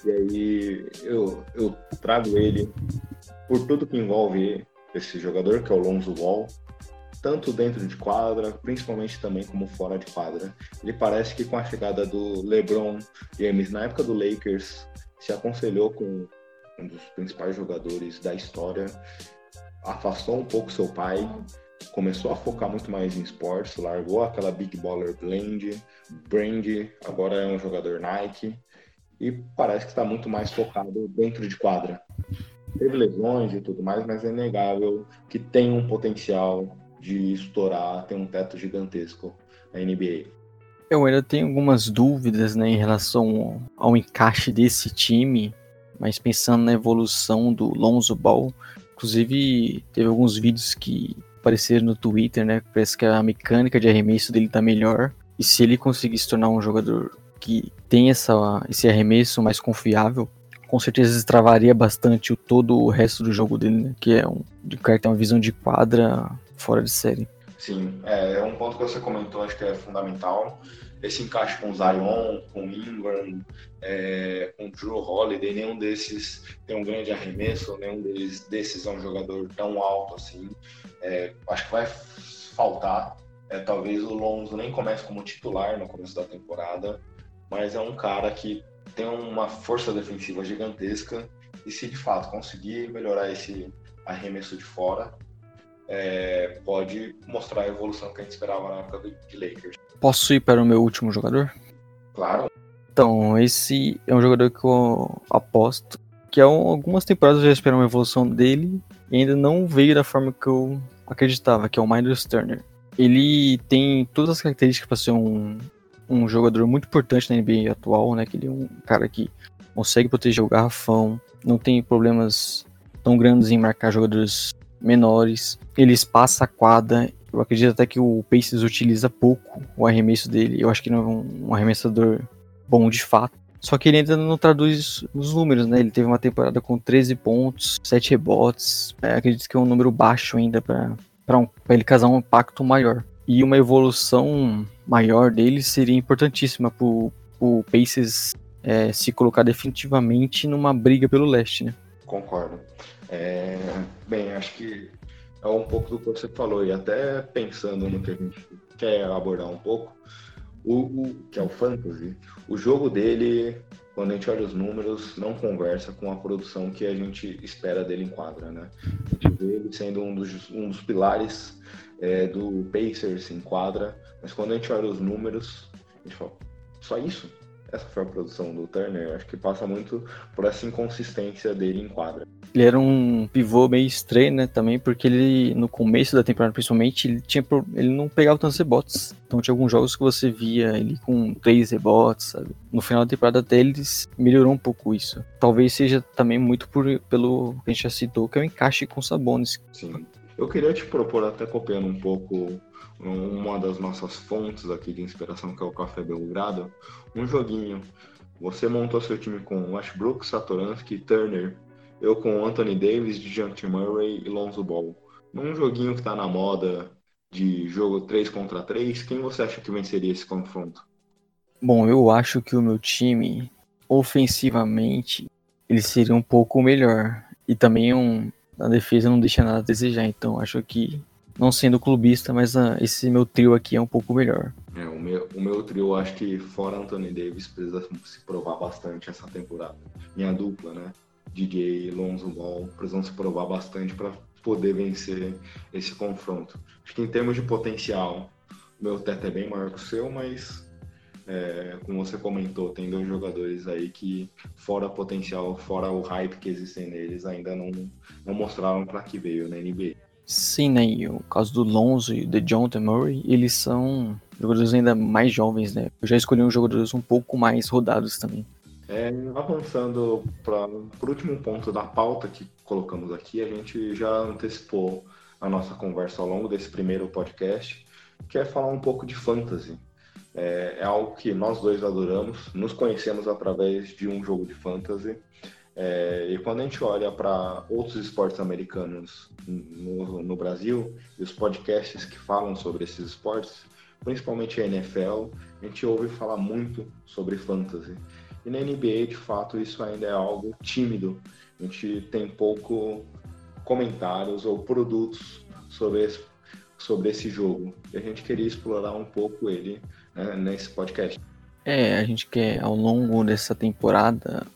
e aí eu, eu trago ele por tudo que envolve esse jogador, que é o Lonzo Wall, tanto dentro de quadra, principalmente também como fora de quadra. Ele parece que com a chegada do LeBron James na época do Lakers, se aconselhou com um dos principais jogadores da história, afastou um pouco seu pai, começou a focar muito mais em esportes, largou aquela Big Baller Blend, Brand, agora é um jogador Nike e parece que está muito mais focado dentro de quadra. Teve lesões e tudo mais, mas é inegável que tem um potencial de estourar, tem um teto gigantesco na NBA. Eu ainda tenho algumas dúvidas né, em relação ao encaixe desse time, mas pensando na evolução do Lonzo Ball, inclusive teve alguns vídeos que apareceram no Twitter, né? Parece que a mecânica de arremesso dele tá melhor. E se ele conseguir se tornar um jogador que tem essa, esse arremesso mais confiável, com certeza destravaria bastante o todo o resto do jogo dele, né? Que é um de cara que tem uma visão de quadra fora de série. Sim, é, é um ponto que você comentou, acho que é fundamental. Esse encaixe com Zion, com Ingram, é, com Drew Holiday, nenhum desses tem um grande arremesso, nenhum deles, desses é um jogador tão alto assim. É, acho que vai faltar. É, talvez o Lonzo nem comece como titular no começo da temporada, mas é um cara que tem uma força defensiva gigantesca e se de fato conseguir melhorar esse arremesso de fora, é, pode mostrar a evolução que a gente esperava na época de Lakers. Posso ir para o meu último jogador? Claro. Então, esse é um jogador que eu aposto que há algumas temporadas eu já espero uma evolução dele e ainda não veio da forma que eu acreditava, que é o Miles Turner. Ele tem todas as características para ser um, um jogador muito importante na NBA atual, né? Que ele é um cara que consegue proteger o garrafão, não tem problemas tão grandes em marcar jogadores menores. Ele espaça a quadra. Eu acredito até que o Pacers utiliza pouco o arremesso dele. Eu acho que não é um arremessador bom de fato. Só que ele ainda não traduz os números, né? Ele teve uma temporada com 13 pontos, 7 rebotes. É, acredito que é um número baixo ainda para um, ele causar um impacto maior. E uma evolução maior dele seria importantíssima para o Pacers é, se colocar definitivamente numa briga pelo leste, né? Concordo. É, bem, acho que é um pouco do que você falou, e até pensando no que a gente quer abordar um pouco, o, o, que é o fantasy, o jogo dele, quando a gente olha os números, não conversa com a produção que a gente espera dele em quadra, né? A gente vê ele sendo um dos, um dos pilares é, do Pacers em quadra, mas quando a gente olha os números, a gente fala, só isso? Essa foi a produção do Turner, acho que passa muito por essa inconsistência dele em quadra. Ele era um pivô meio estranho, né, também, porque ele, no começo da temporada, principalmente, ele, tinha, ele não pegava tantos rebotes. Então tinha alguns jogos que você via ele com três rebotes, sabe? No final da temporada até eles melhorou um pouco isso. Talvez seja também muito por, pelo que a gente já citou, que é o encaixe com Sabonis. Sim. Eu queria te propor, até copiando um pouco uma das nossas fontes aqui de inspiração, que é o Café Belgrado, um joguinho. Você montou seu time com Westbrook, Satoransky, Turner, eu com Anthony Davis, DeJounte Murray e Lonzo Ball. Num joguinho que está na moda de jogo 3 contra 3, quem você acha que venceria esse confronto? Bom, eu acho que o meu time, ofensivamente, ele seria um pouco melhor. E também um, na defesa não deixa nada a desejar. Então acho que, não sendo clubista, mas uh, esse meu trio aqui é um pouco melhor. É, o meu, o meu trio, acho que fora Anthony Davis, precisa se provar bastante essa temporada. Minha dupla, né? DJ Lonzo Ball precisam se provar bastante para poder vencer esse confronto. Acho que em termos de potencial, meu teto é bem maior que o seu, mas é, como você comentou, tem dois jogadores aí que, fora potencial, fora o hype que existe neles, ainda não, não mostraram para que veio na NBA. Sim, né? E o caso do Lonzo e do John Murray, eles são jogadores ainda mais jovens, né? Eu já escolhi uns jogadores um pouco mais rodados também. É, avançando para o último ponto da pauta que colocamos aqui, a gente já antecipou a nossa conversa ao longo desse primeiro podcast, que é falar um pouco de fantasy. É, é, algo que nós dois adoramos, nos conhecemos através de um jogo de fantasy. É, e quando a gente olha para outros esportes americanos no, no, Brasil e os podcasts que falam sobre esses esportes, principalmente a NFL, a gente ouve falar muito sobre fantasy. E na NBA, de fato, isso ainda é algo tímido. A gente tem pouco comentários ou produtos sobre esse, sobre esse jogo. E a gente queria explorar um pouco ele né, nesse podcast. É, a gente quer, ao longo dessa temporada,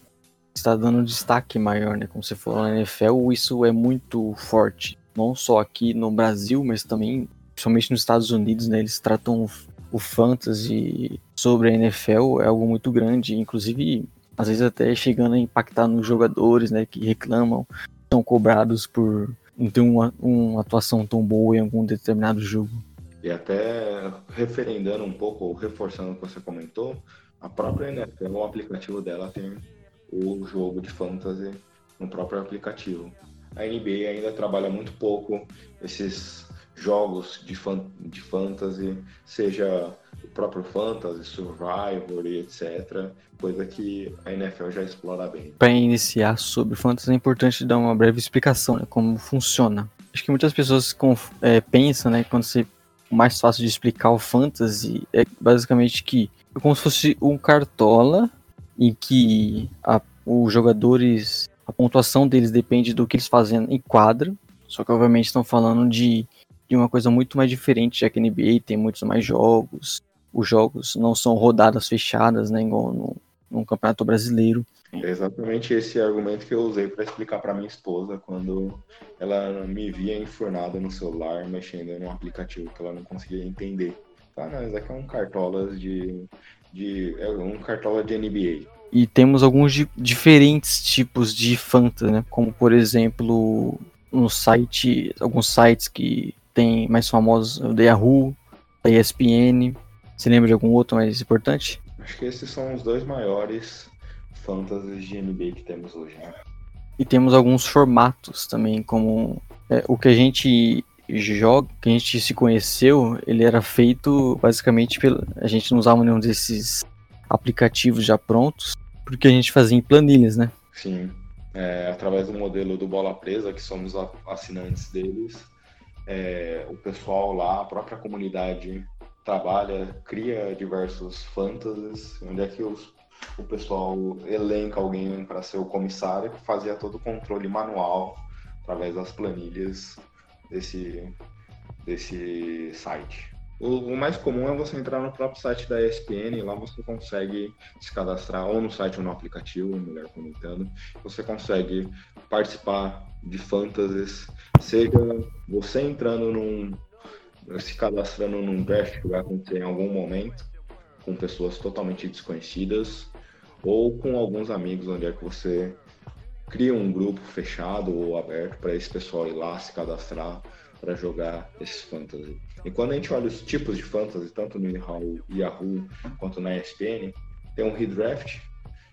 está dando destaque maior, né? Como você falou na NFL, isso é muito forte. Não só aqui no Brasil, mas também, principalmente nos Estados Unidos, né? Eles tratam o fantasy sobre a NFL é algo muito grande, inclusive às vezes até chegando a impactar nos jogadores, né, que reclamam, são cobrados por não ter uma, uma atuação tão boa em algum determinado jogo. E até referendando um pouco, ou reforçando o que você comentou, a própria NFL, o aplicativo dela tem o jogo de fantasy no próprio aplicativo. A NBA ainda trabalha muito pouco esses jogos de, fan de fantasy, seja o próprio fantasy, Survivor e etc. Coisa que a NFL já explora bem. Para iniciar sobre fantasy é importante dar uma breve explicação, né, como funciona. Acho que muitas pessoas é, pensam, né, quando você o mais fácil de explicar o fantasy é basicamente que é como se fosse um cartola em que a, os jogadores a pontuação deles depende do que eles fazem em quadra. Só que obviamente estão falando de, de uma coisa muito mais diferente, já que NBA tem muitos mais jogos. Os jogos não são rodadas fechadas, né, igual no, no Campeonato Brasileiro. É exatamente esse argumento que eu usei para explicar para minha esposa quando ela me via enfurnada no celular, mexendo num aplicativo que ela não conseguia entender. Ah, não, isso aqui é um cartola de, de é um cartola de NBA. E temos alguns di diferentes tipos de fantasy, né? Como por exemplo, no site, alguns sites que tem mais famosos, o Yahoo, da ESPN. Você lembra de algum outro mais importante? Acho que esses são os dois maiores fantasies de NBA que temos hoje, né? E temos alguns formatos também, como é, o que a gente joga, que a gente se conheceu, ele era feito basicamente pelo. A gente não usava nenhum desses aplicativos já prontos porque a gente fazia em planilhas, né? Sim. É, através do modelo do Bola Presa, que somos assinantes deles, é, o pessoal lá, a própria comunidade trabalha, cria diversos fantasies, onde é que os, o pessoal elenca alguém para ser o comissário, fazia todo o controle manual através das planilhas desse, desse site. O, o, mais comum é você entrar no próprio site da ESPN, lá você consegue se cadastrar ou no site ou no aplicativo, melhor comentando. Você consegue participar de fantasies, seja você entrando num. se cadastrando num draft que vai acontecer em algum momento, com pessoas totalmente desconhecidas, ou com alguns amigos, onde é que você cria um grupo fechado ou aberto para esse pessoal ir lá se cadastrar para jogar esses fantasy. E quando a gente olha os tipos de fantasy, tanto no Yahoo quanto na ESPN, tem um redraft,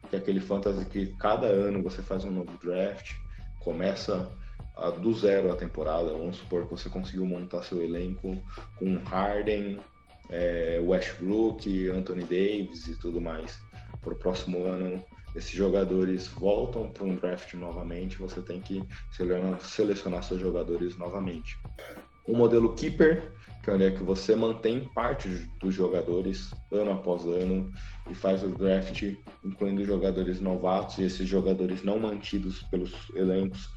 que é aquele fantasy que cada ano você faz um novo draft, começa a, do zero a temporada. Vamos supor que você conseguiu montar seu elenco com Harden, é, Westbrook, Anthony Davis e tudo mais. Para o próximo ano esses jogadores voltam para um draft novamente, você tem que selecionar seus jogadores novamente. O modelo Keeper, que é é que você mantém parte dos jogadores ano após ano e faz o draft incluindo jogadores novatos e esses jogadores não mantidos pelos elencos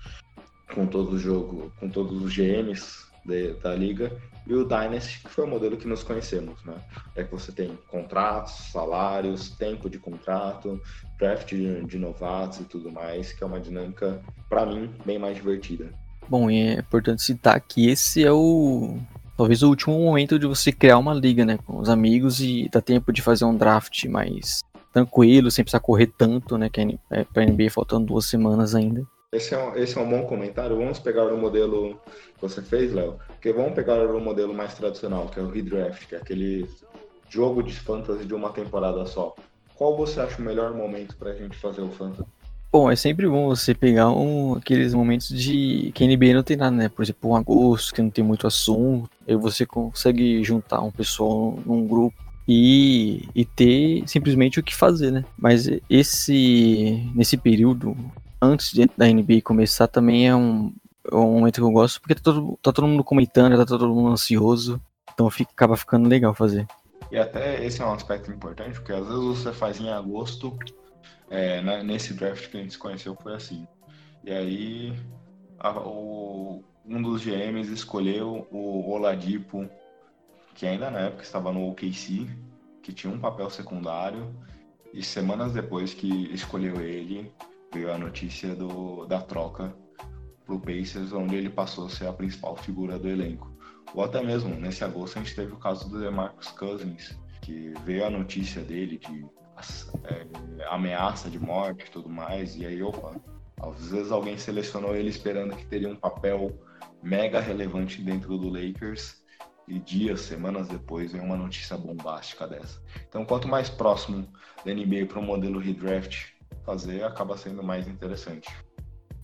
com todo o jogo, com todos os GMs de, da liga e o Dynasty, que foi o modelo que nos conhecemos, né? É que você tem contratos, salários, tempo de contrato, draft de, de novatos e tudo mais, que é uma dinâmica, para mim, bem mais divertida. Bom, e é importante citar que esse é o talvez o último momento de você criar uma liga, né, com os amigos e dá tempo de fazer um draft mais tranquilo, sem precisar correr tanto, né, que é para NBA faltando duas semanas ainda. Esse é, um, esse é um bom comentário. Vamos pegar o modelo que você fez, Léo, porque vamos pegar o modelo mais tradicional, que é o redraft, que é aquele jogo de fantasy de uma temporada só. Qual você acha o melhor momento para a gente fazer o fantasy? Bom, é sempre bom você pegar um, aqueles momentos de que a NBA não tem nada, né? Por exemplo, um agosto, que não tem muito assunto, aí você consegue juntar um pessoal num grupo e, e ter simplesmente o que fazer, né? Mas esse nesse período antes de, da NBA começar também é um, é um momento que eu gosto, porque tá todo, tá todo mundo comentando, tá todo mundo ansioso, então fica, acaba ficando legal fazer. E até esse é um aspecto importante, porque às vezes você faz em agosto, é, né, nesse draft que a gente se conheceu foi assim. E aí a, o, um dos GMs escolheu o Oladipo, que ainda na época estava no OKC, que tinha um papel secundário, e semanas depois que escolheu ele, veio a notícia do, da troca pro Pacers, onde ele passou a ser a principal figura do elenco. Ou até mesmo, nesse agosto, a gente teve o caso do DeMarcus Cousins, que veio a notícia dele de é, ameaça de morte e tudo mais, e aí, opa, às vezes alguém selecionou ele esperando que teria um papel mega relevante dentro do Lakers, e dias, semanas depois, vem uma notícia bombástica dessa. Então, quanto mais próximo da NBA para o modelo redraft fazer, acaba sendo mais interessante.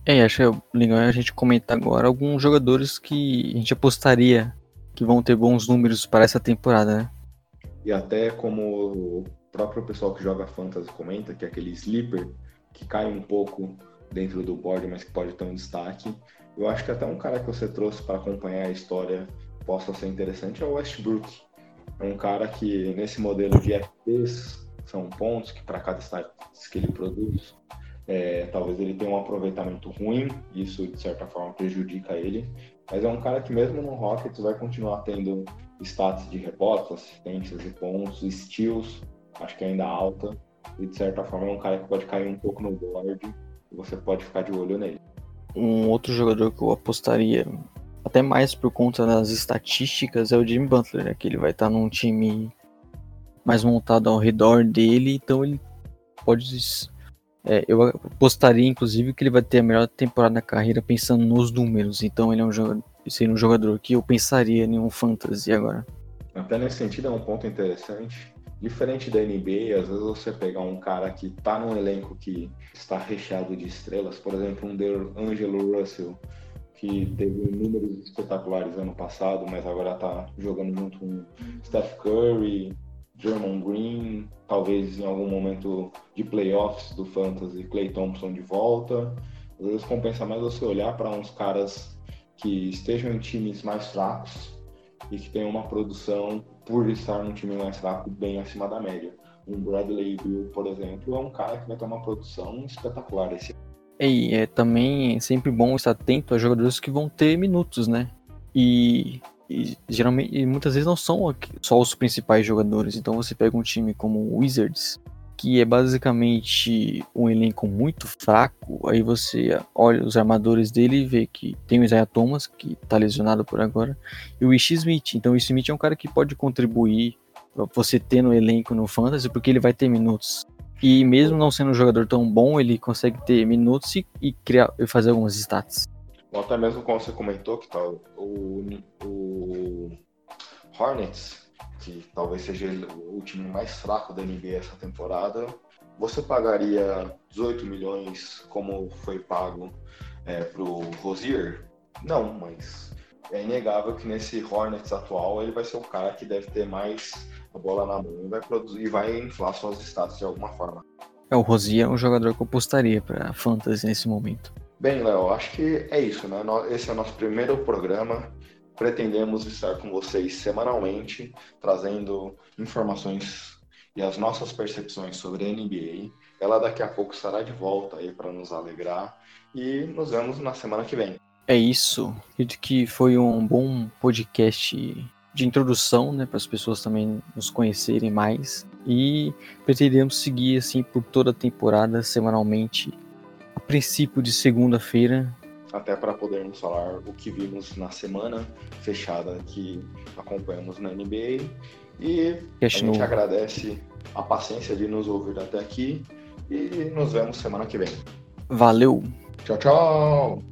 É, acho legal a gente comentar agora alguns jogadores que a gente apostaria que vão ter bons números para essa temporada, né? E até como o próprio pessoal que joga Fantasy comenta, que é aquele sleeper que cai um pouco dentro do board, mas que pode ter um destaque. Eu acho que até um cara que você trouxe para acompanhar a história possa ser interessante é o Westbrook. É um cara que nesse modelo de FPs são pontos que para cada stat que ele produz, é, talvez ele tenha um aproveitamento ruim, isso de certa forma prejudica ele, mas é um cara que mesmo no Rockets vai continuar tendo status de rebotes, assistências e pontos, steals, acho que ainda alta, e de certa forma é um cara que pode cair um pouco no board e você pode ficar de olho nele. Um outro jogador que eu apostaria, até mais por conta das estatísticas, é o Jimmy Butler, né? que ele vai estar num time mais montado ao redor dele, então ele pode. É, eu apostaria, inclusive, que ele vai ter a melhor temporada da carreira pensando nos números. Então ele é um jogador, seria um jogador que eu pensaria em um fantasy agora. Até nesse sentido é um ponto interessante. Diferente da NBA, às vezes você pegar um cara que está num elenco que está recheado de estrelas, por exemplo, um Angelo Russell, que teve números espetaculares ano passado, mas agora está jogando junto com Steph Curry, German Green, talvez em algum momento de playoffs do Fantasy, Clay Thompson de volta. Às vezes compensa mais você olhar para uns caras que estejam em times mais fracos e que tenham uma produção, por estar num time mais fraco, bem acima da média. Um Bradley Bill, por exemplo, é um cara que vai ter uma produção espetacular esse ano. E é também sempre bom estar atento a jogadores que vão ter minutos, né? E e geralmente e muitas vezes não são só os principais jogadores. Então você pega um time como o Wizards, que é basicamente um elenco muito fraco, aí você olha os armadores dele e vê que tem o Isaiah Thomas, que está lesionado por agora, e o Ish Smith. Então o Ish Smith é um cara que pode contribuir você ter no elenco no Fantasy, porque ele vai ter minutos. E mesmo não sendo um jogador tão bom, ele consegue ter minutos e, e criar, e fazer algumas stats. Ou até mesmo como você comentou, que tá o, o Hornets, que talvez seja o time mais fraco da NBA essa temporada, você pagaria 18 milhões como foi pago é, para o Rosier? Não, mas é inegável que nesse Hornets atual ele vai ser o cara que deve ter mais a bola na mão e vai produzir vai inflar suas status de alguma forma. É, o Rosier é um jogador que eu postaria para fantasy nesse momento. Bem, Léo, acho que é isso, né? Esse é o nosso primeiro programa. Pretendemos estar com vocês semanalmente, trazendo informações e as nossas percepções sobre a NBA. Ela daqui a pouco estará de volta aí para nos alegrar e nos vemos na semana que vem. É isso. Acredito que foi um bom podcast de introdução, né, para as pessoas também nos conhecerem mais e pretendemos seguir assim por toda a temporada semanalmente a princípio de segunda-feira. Até para podermos falar o que vimos na semana fechada que acompanhamos na NBA. E a gente agradece a paciência de nos ouvir até aqui e nos vemos semana que vem. Valeu! Tchau, tchau!